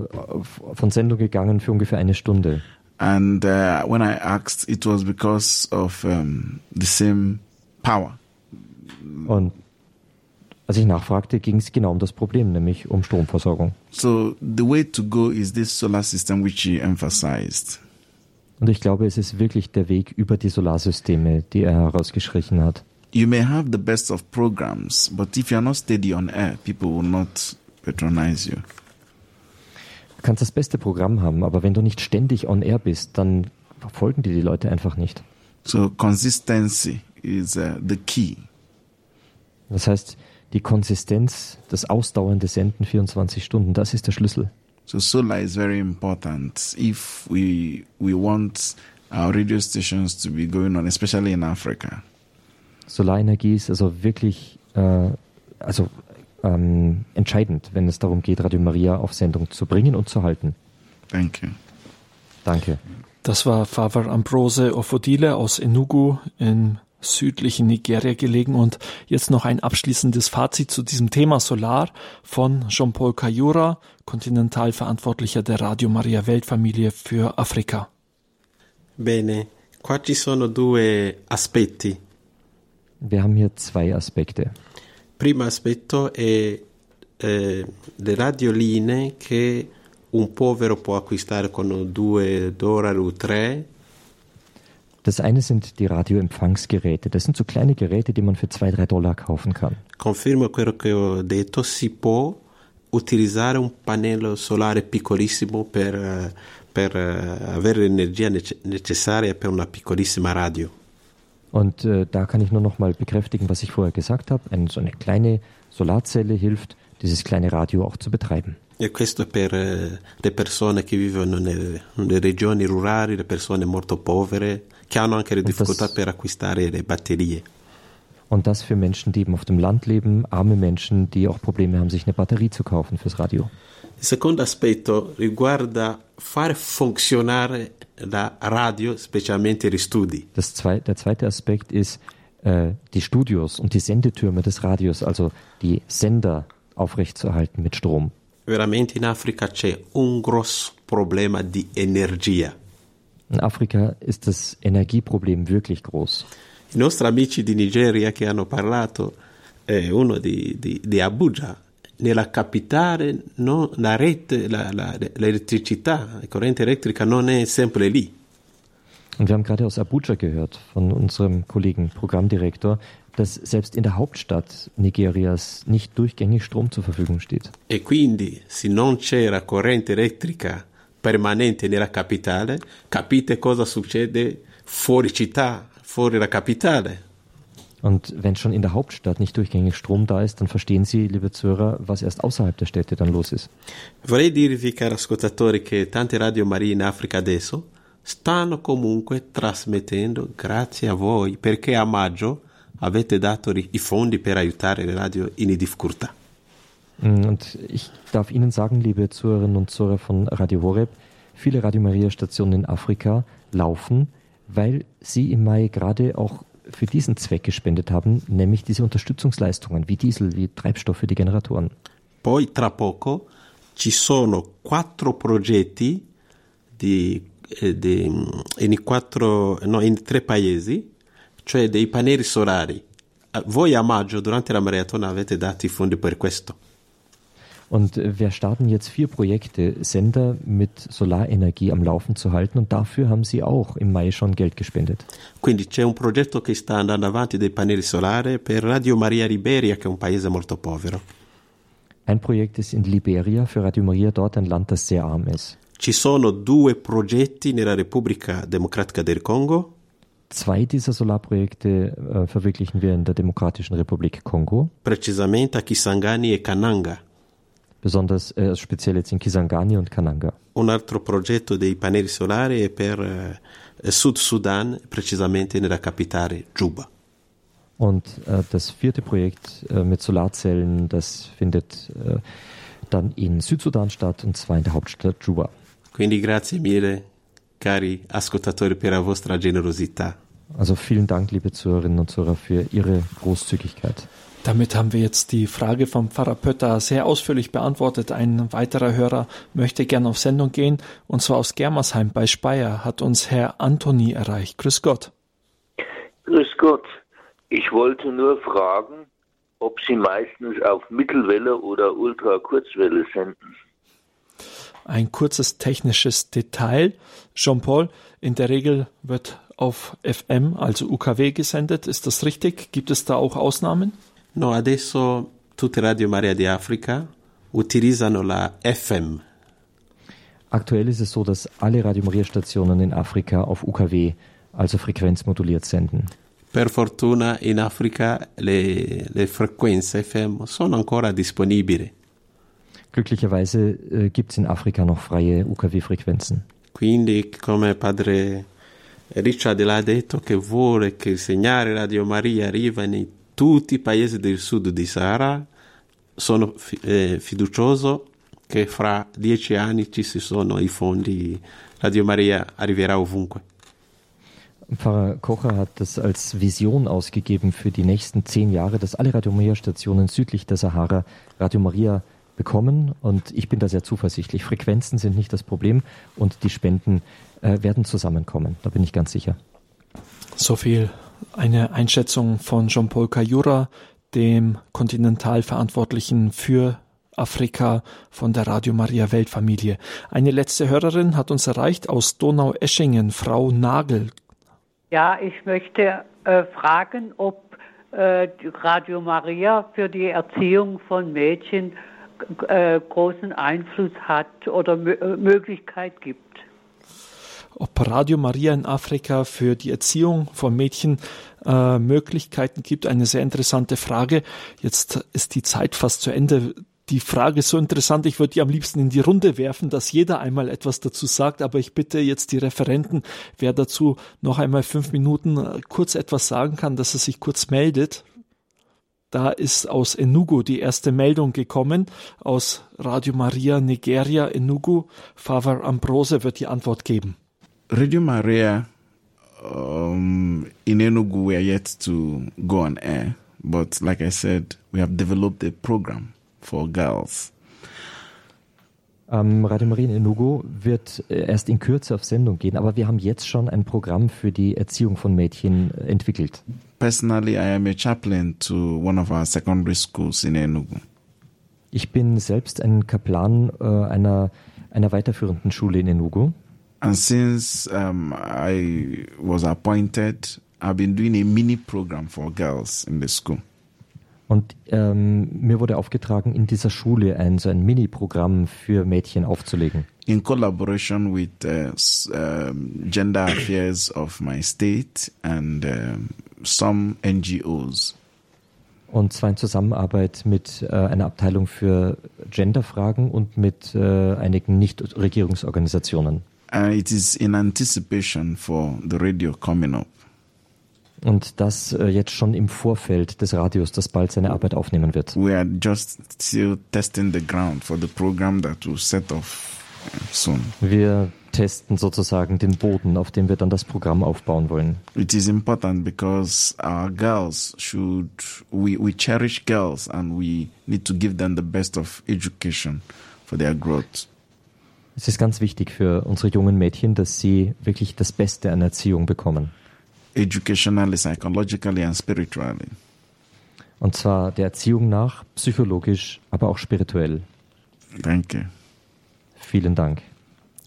von Sendung gegangen für ungefähr eine Stunde. And uh, when I asked, it was because of um, the same power. Und als ich nachfragte, ging es genau um das Problem, nämlich um Stromversorgung. So the way to go is this solar system which he emphasized. Und ich glaube, es ist wirklich der Weg über die Solarsysteme, die er herausgeschrieben hat. You may have the best of programs, but if you're not steady on air, people will not patronize you. Du kannst das beste Programm haben, aber wenn du nicht ständig on air bist, dann verfolgen die die Leute einfach nicht. So consistency is uh, the key. Das heißt, die Konsistenz, das ausdauernde Senden 24 Stunden, das ist der Schlüssel. So solar is very important if we we want our radio stations to be going on, especially in Africa. Solarenergie ist also wirklich äh, also, ähm, entscheidend, wenn es darum geht, Radio Maria auf Sendung zu bringen und zu halten. Thank you. Danke. Das war Father Ambrose Ofodile aus Enugu in südlichen Nigeria gelegen und jetzt noch ein abschließendes Fazit zu diesem Thema Solar von Jean-Paul Kayura, Kontinentalverantwortlicher der Radio Maria Weltfamilie für Afrika. Bene, qua ci sono due aspetti. Wir haben hier zwei Aspekte. Primo aspetto è eh, le radioline che un povero può acquistare con 2 dollari o 3 Das eine sind die Radioempfangsgeräte. Das sind so kleine Geräte, die man für zwei, drei Dollar kaufen kann. Confermo quello che ho detto, si può utilizzare un pannello solare piccolissimo per, per eh, avere l'energia nece- necessaria per una piccolissima radio. Und äh, da kann ich nur noch mal bekräftigen, was ich vorher gesagt habe. Ein, so eine kleine Solarzelle hilft, dieses kleine Radio auch zu betreiben. E questo per eh, le persone che vivono nelle, nelle regioni rurali, le persone molto povere, che hanno anche le das- difficoltà per acquistare le batterie. Und das für Menschen, die eben auf dem Land leben, arme Menschen, die auch Probleme haben, sich eine Batterie zu kaufen fürs Radio. Il secondo aspetto riguarda fare funzionare la radio, specialmente gli studi. Das zwei, der zweite Aspekt ist äh, die Studios und die Sendetürme des Radios, also die Sender aufrechtzuerhalten mit Strom. Veramente in Africa c'è un grosso problema di energia. In Afrika ist das Energieproblem wirklich groß. I nostri amici di Nigeria che hanno parlato, eh, uno di, di- di Abuja, nella capitale no, la rete, la- la- l'elettricità, la corrente elettrica non è sempre lì. Und wir haben gerade aus Abuja gehört von unserem Kollegen Programmdirektor, dass selbst in der Hauptstadt Nigerias nicht durchgängig Strom zur Verfügung steht. E quindi se non c'era corrente elettrica permanente nella capitale, capite cosa succede fuori città, fuori la capitale. Und wenn schon in der Hauptstadt nicht durchgängig Strom da ist, dann verstehen Sie, liebe Zuhörer, was erst außerhalb der Städte dann los ist. Vorrei dirvi, cari ascoltatori, che tante radio Marie in Africa adesso stanno comunque trasmettendo grazie a voi, perché a maggio avete dato i fondi per aiutare le radio in difficoltà. Mm, Und ich darf Ihnen sagen, liebe Zuhörerinnen und Zuhörer von Radio Horeb, viele Radio Maria Stationen in Afrika laufen, weil Sie im Mai gerade auch für diesen Zweck gespendet haben, nämlich diese Unterstützungsleistungen wie Diesel, wie Treibstoff für die Generatoren. Poi tra poco ci sono quattro progetti di, eh, di- in, quattro, no, in tre paesi, cioè dei pannelli solari. Voi a maggio, durante la maratona, avete dato i fondi per questo. Und äh, wir starten jetzt vier Projekte, Sender mit Solarenergie am Laufen zu halten. Und dafür haben Sie auch im Mai schon Geld gespendet. Quindi c'è un progetto che sta andando avanti dei pannelli solari per Radio Maria Liberia, che è un paese molto povero. Ein Projekt ist in Liberia für Radio Maria, dort ein Land, das sehr arm ist. Ci sono due progetti nella Repubblica Democratica del Congo, Zwei dieser Solarprojekte äh, verwirklichen wir in der Demokratischen Republik Kongo, precisamente a Kisangani e Kananga. Besonders äh, speziell jetzt in Kisangani und Kananga. Un altro progetto dei pannelli solari è per eh, Sud Sudan, precisamente nella capitale Juba. Und äh, das vierte Projekt äh, mit Solarzellen, das findet äh, dann in Südsudan statt, und zwar in der Hauptstadt Juba. Quindi grazie mille cari ascoltatori, per la vostra generosità. Also vielen Dank, liebe Zuhörerinnen und Zuhörer, für Ihre Großzügigkeit. Damit haben wir jetzt die Frage vom Pfarrer Pötter sehr ausführlich beantwortet. Ein weiterer Hörer möchte gerne auf Sendung gehen, und zwar aus Germersheim bei Speyer hat uns Herr Antoni erreicht. Grüß Gott. Grüß Gott. Ich wollte nur fragen, ob Sie meistens auf Mittelwelle oder Ultrakurzwelle senden. Ein kurzes technisches Detail. Jean-Paul, in der Regel wird auf FM, also UKW, gesendet. Ist das richtig? Gibt es da auch Ausnahmen? No, adesso tutte Radio Maria di Africa utilizzano la FM. Aktuell ist es so, dass alle Radio Maria Stationen in Afrika auf UKW, also frequenzmoduliert senden. Per fortuna in Africa le, le frequenze FM sono ancora disponibili. Glücklicherweise äh, gibt es in Afrika noch freie UKW-Frequenzen. Quindi, come padre Richard l'ha detto, che vuole che il segnale Radio Maria arriva in tutti i paesi del sud di Sahara, sono fi- eh, fiducioso che fra dieci anni ci si sono i fondi, Radio Maria arriverà ovunque. Pfarrer Kocher hat das als Vision ausgegeben für die nächsten zehn Jahre, dass alle Radio Maria Stationen südlich der Sahara Radio Maria bekommen. Und ich bin da sehr zuversichtlich. Frequenzen sind nicht das Problem und die Spenden äh, werden zusammenkommen. Da bin ich ganz sicher. So viel eine Einschätzung von Jean-Paul Kayura, dem Kontinentalverantwortlichen für Afrika von der Radio Maria Weltfamilie. Eine letzte Hörerin hat uns erreicht aus Donau-Eschingen, Frau Nagel. Ja, ich möchte äh, fragen, ob äh, Radio Maria für die Erziehung von Mädchen äh, großen Einfluss hat oder äh, Möglichkeit gibt. Ob Radio Maria in Afrika für die Erziehung von Mädchen äh, Möglichkeiten gibt. Eine sehr interessante Frage. Jetzt ist die Zeit fast zu Ende. Die Frage ist so interessant, ich würde die am liebsten in die Runde werfen, dass jeder einmal etwas dazu sagt, aber ich bitte jetzt die Referenten, wer dazu noch einmal fünf Minuten äh, kurz etwas sagen kann, dass er sich kurz meldet. Da ist aus Enugu die erste Meldung gekommen, aus Radio Maria Nigeria Enugu. Father Ambrose wird die Antwort geben. Radio Maria um, in Enugu, we are yet to go on air. But like I said, we have developed a program for girls. Ähm, Radio Maria in Enugu wird äh, erst in Kürze auf Sendung gehen, aber wir haben jetzt schon ein Programm für die Erziehung von Mädchen äh, entwickelt. Personally, I am a chaplain to one of our secondary schools in Enugu. Ich bin selbst ein Kaplan äh, einer, einer weiterführenden Schule in Enugu. And since um, I was appointed, I've been doing a mini program for girls in the school. Und ähm, mir wurde aufgetragen, in dieser Schule ein so ein Mini-Programm für Mädchen aufzulegen. In collaboration with uh, um, gender affairs of my state and um, some NGOs. Und zwar in Zusammenarbeit mit äh, einer Abteilung für Genderfragen und mit äh, einigen Nichtregierungsorganisationen. And it is in anticipation for the radio coming up. Und das äh, jetzt schon im Vorfeld des Radios, das bald seine Arbeit aufnehmen wird. We are just still testing the ground for the program that will set off uh, soon. Wir testen sozusagen den Boden, auf dem wir dann das Programm aufbauen wollen. It is important because our girls should we, we cherish girls and we need to give them the best of education for their growth. Es ist ganz wichtig für unsere jungen Mädchen, dass sie wirklich das Beste an Erziehung bekommen. Educationally, psychologically and spiritually. Und zwar der Erziehung nach, psychologisch, aber auch spirituell. You. Vielen Dank.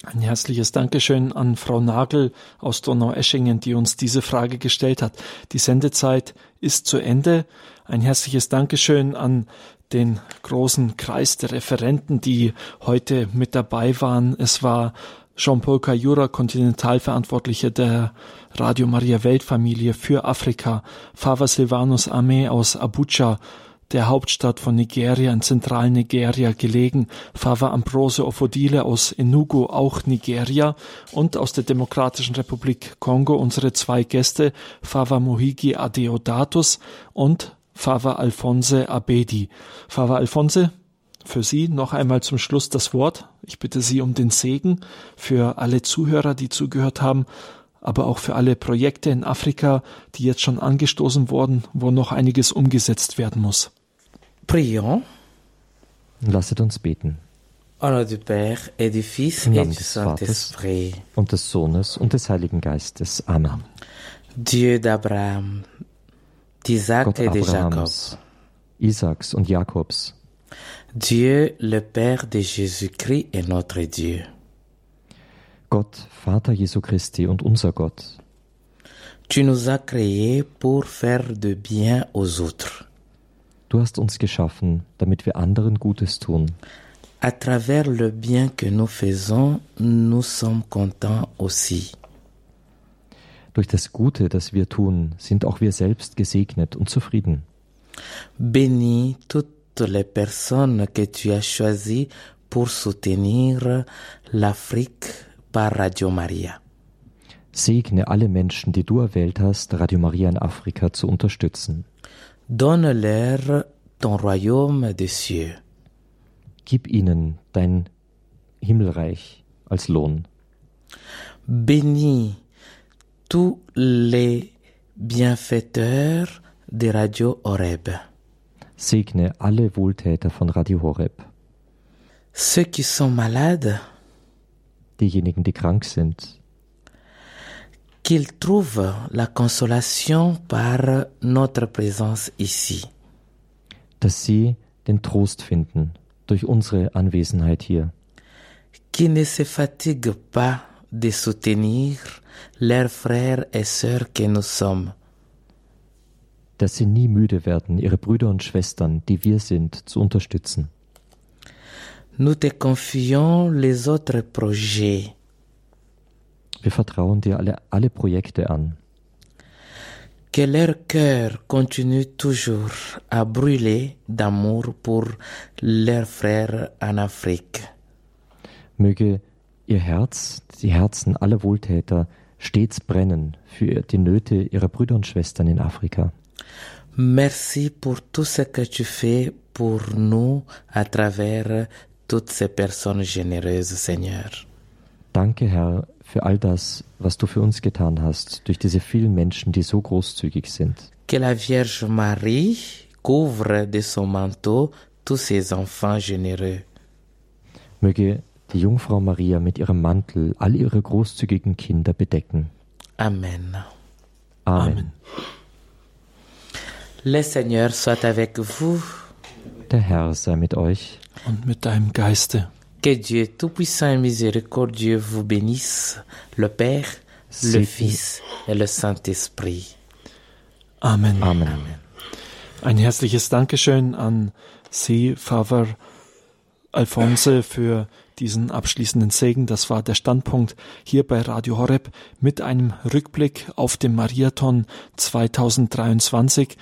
Ein herzliches Dankeschön an Frau Nagel aus Donau-Eschingen, die uns diese Frage gestellt hat. Die Sendezeit ist zu Ende. Ein herzliches Dankeschön an den großen Kreis der Referenten, die heute mit dabei waren. Es war Jean-Paul Kayura, Kontinentalverantwortlicher der Radio Maria Weltfamilie für Afrika, Fava Silvanus Armee aus Abuja, der Hauptstadt von Nigeria in Zentralnigeria gelegen, Fava Ambrose Ofodile aus Enugu, auch Nigeria, und aus der Demokratischen Republik Kongo unsere zwei Gäste, Fava Mohigi Adeodatus und Fava Alphonse Abedi. Fava Alphonse, für Sie noch einmal zum Schluss das Wort. Ich bitte Sie um den Segen für alle Zuhörer, die zugehört haben, aber auch für alle Projekte in Afrika, die jetzt schon angestoßen wurden, wo noch einiges umgesetzt werden muss. Prions. Lasset uns beten. Au nom du Père et du Fils Im et Namen du Saint-Esprit. und des Sohnes und des Heiligen Geistes. Amen. Dieu d'Abraham, d'Isaac et de Jacob. Isaaks und Jakobs, Dieu, le Père de Jésus-Christ est notre Dieu. Gott, Vater Jesu Christi und unser Gott. Tu nous as créés pour faire de bien aux autres. Du hast uns geschaffen, damit wir anderen Gutes tun. À travers le bien que nous faisons, nous sommes contents aussi. Durch das Gute, das wir tun, sind auch wir selbst gesegnet und zufrieden. Bénis toutes les personnes que tu as choisies pour soutenir l'Afrique par Radio Maria. Segne alle Menschen, die du erwählt hast, Radio Maria in Afrika zu unterstützen. Donne-leur ton royaume des cieux. Gib ihnen dein Himmelreich als Lohn. Bénis tous les bienfaiteurs de Radio Horeb. Segne alle Wohltäter von Radio Horeb, Ceux qui sont malades, diejenigen, die krank sind, qu'ils trouvent la consolation par notre présence ici. dass sie den Trost finden durch unsere Anwesenheit hier, Qu'ils ne se fatiguent pas de soutenir leurs frères et sœurs que nous sommes. dass sie nie müde werden, ihre Brüder und Schwestern, die wir sind, zu unterstützen. Nous te confions les autres projets. Wir vertrauen dir alle, alle Projekte an, Que leur cœur continue toujours à brûler d'amour pour leurs frères en Afrique. möge ihr Herz, die Herzen aller Wohltäter stets brennen für die Nöte ihrer Brüder und Schwestern in Afrika. Merci pour tout ce que tu fais pour nous à travers toutes ces personnes généreuses, Seigneur. Danke, Herr, für all das, was du für uns getan hast, durch diese vielen Menschen, die so großzügig sind. Que la Vierge Marie couvre de son manteau tous ces enfants généreux. Möge die Jungfrau Maria mit ihrem Mantel all ihre großzügigen Kinder bedecken. Amen. Amen. Le Seigneur soit avec vous. Der Herr sei mit euch. Und mit deinem Geiste. Que Dieu Tout-Puissant et Miséricordieux vous bénisse, le Père, le Fils et le Saint-Esprit. Amen. Amen. Ein herzliches Dankeschön an Sie, Father Alphonse, für diesen abschließenden Segen. Das war der Standpunkt hier bei Radio Horeb mit einem Rückblick auf den Mariathon 2023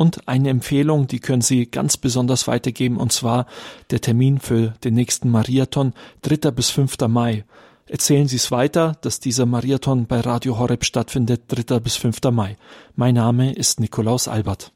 und eine Empfehlung, die können Sie ganz besonders weitergeben, und zwar der Termin für den nächsten Mariathon, 3. bis 5. Mai. Erzählen Sie es weiter, dass dieser Mariathon bei Radio Horeb stattfindet, 3. bis 5. Mai. Mein Name ist Nikolaus Albert.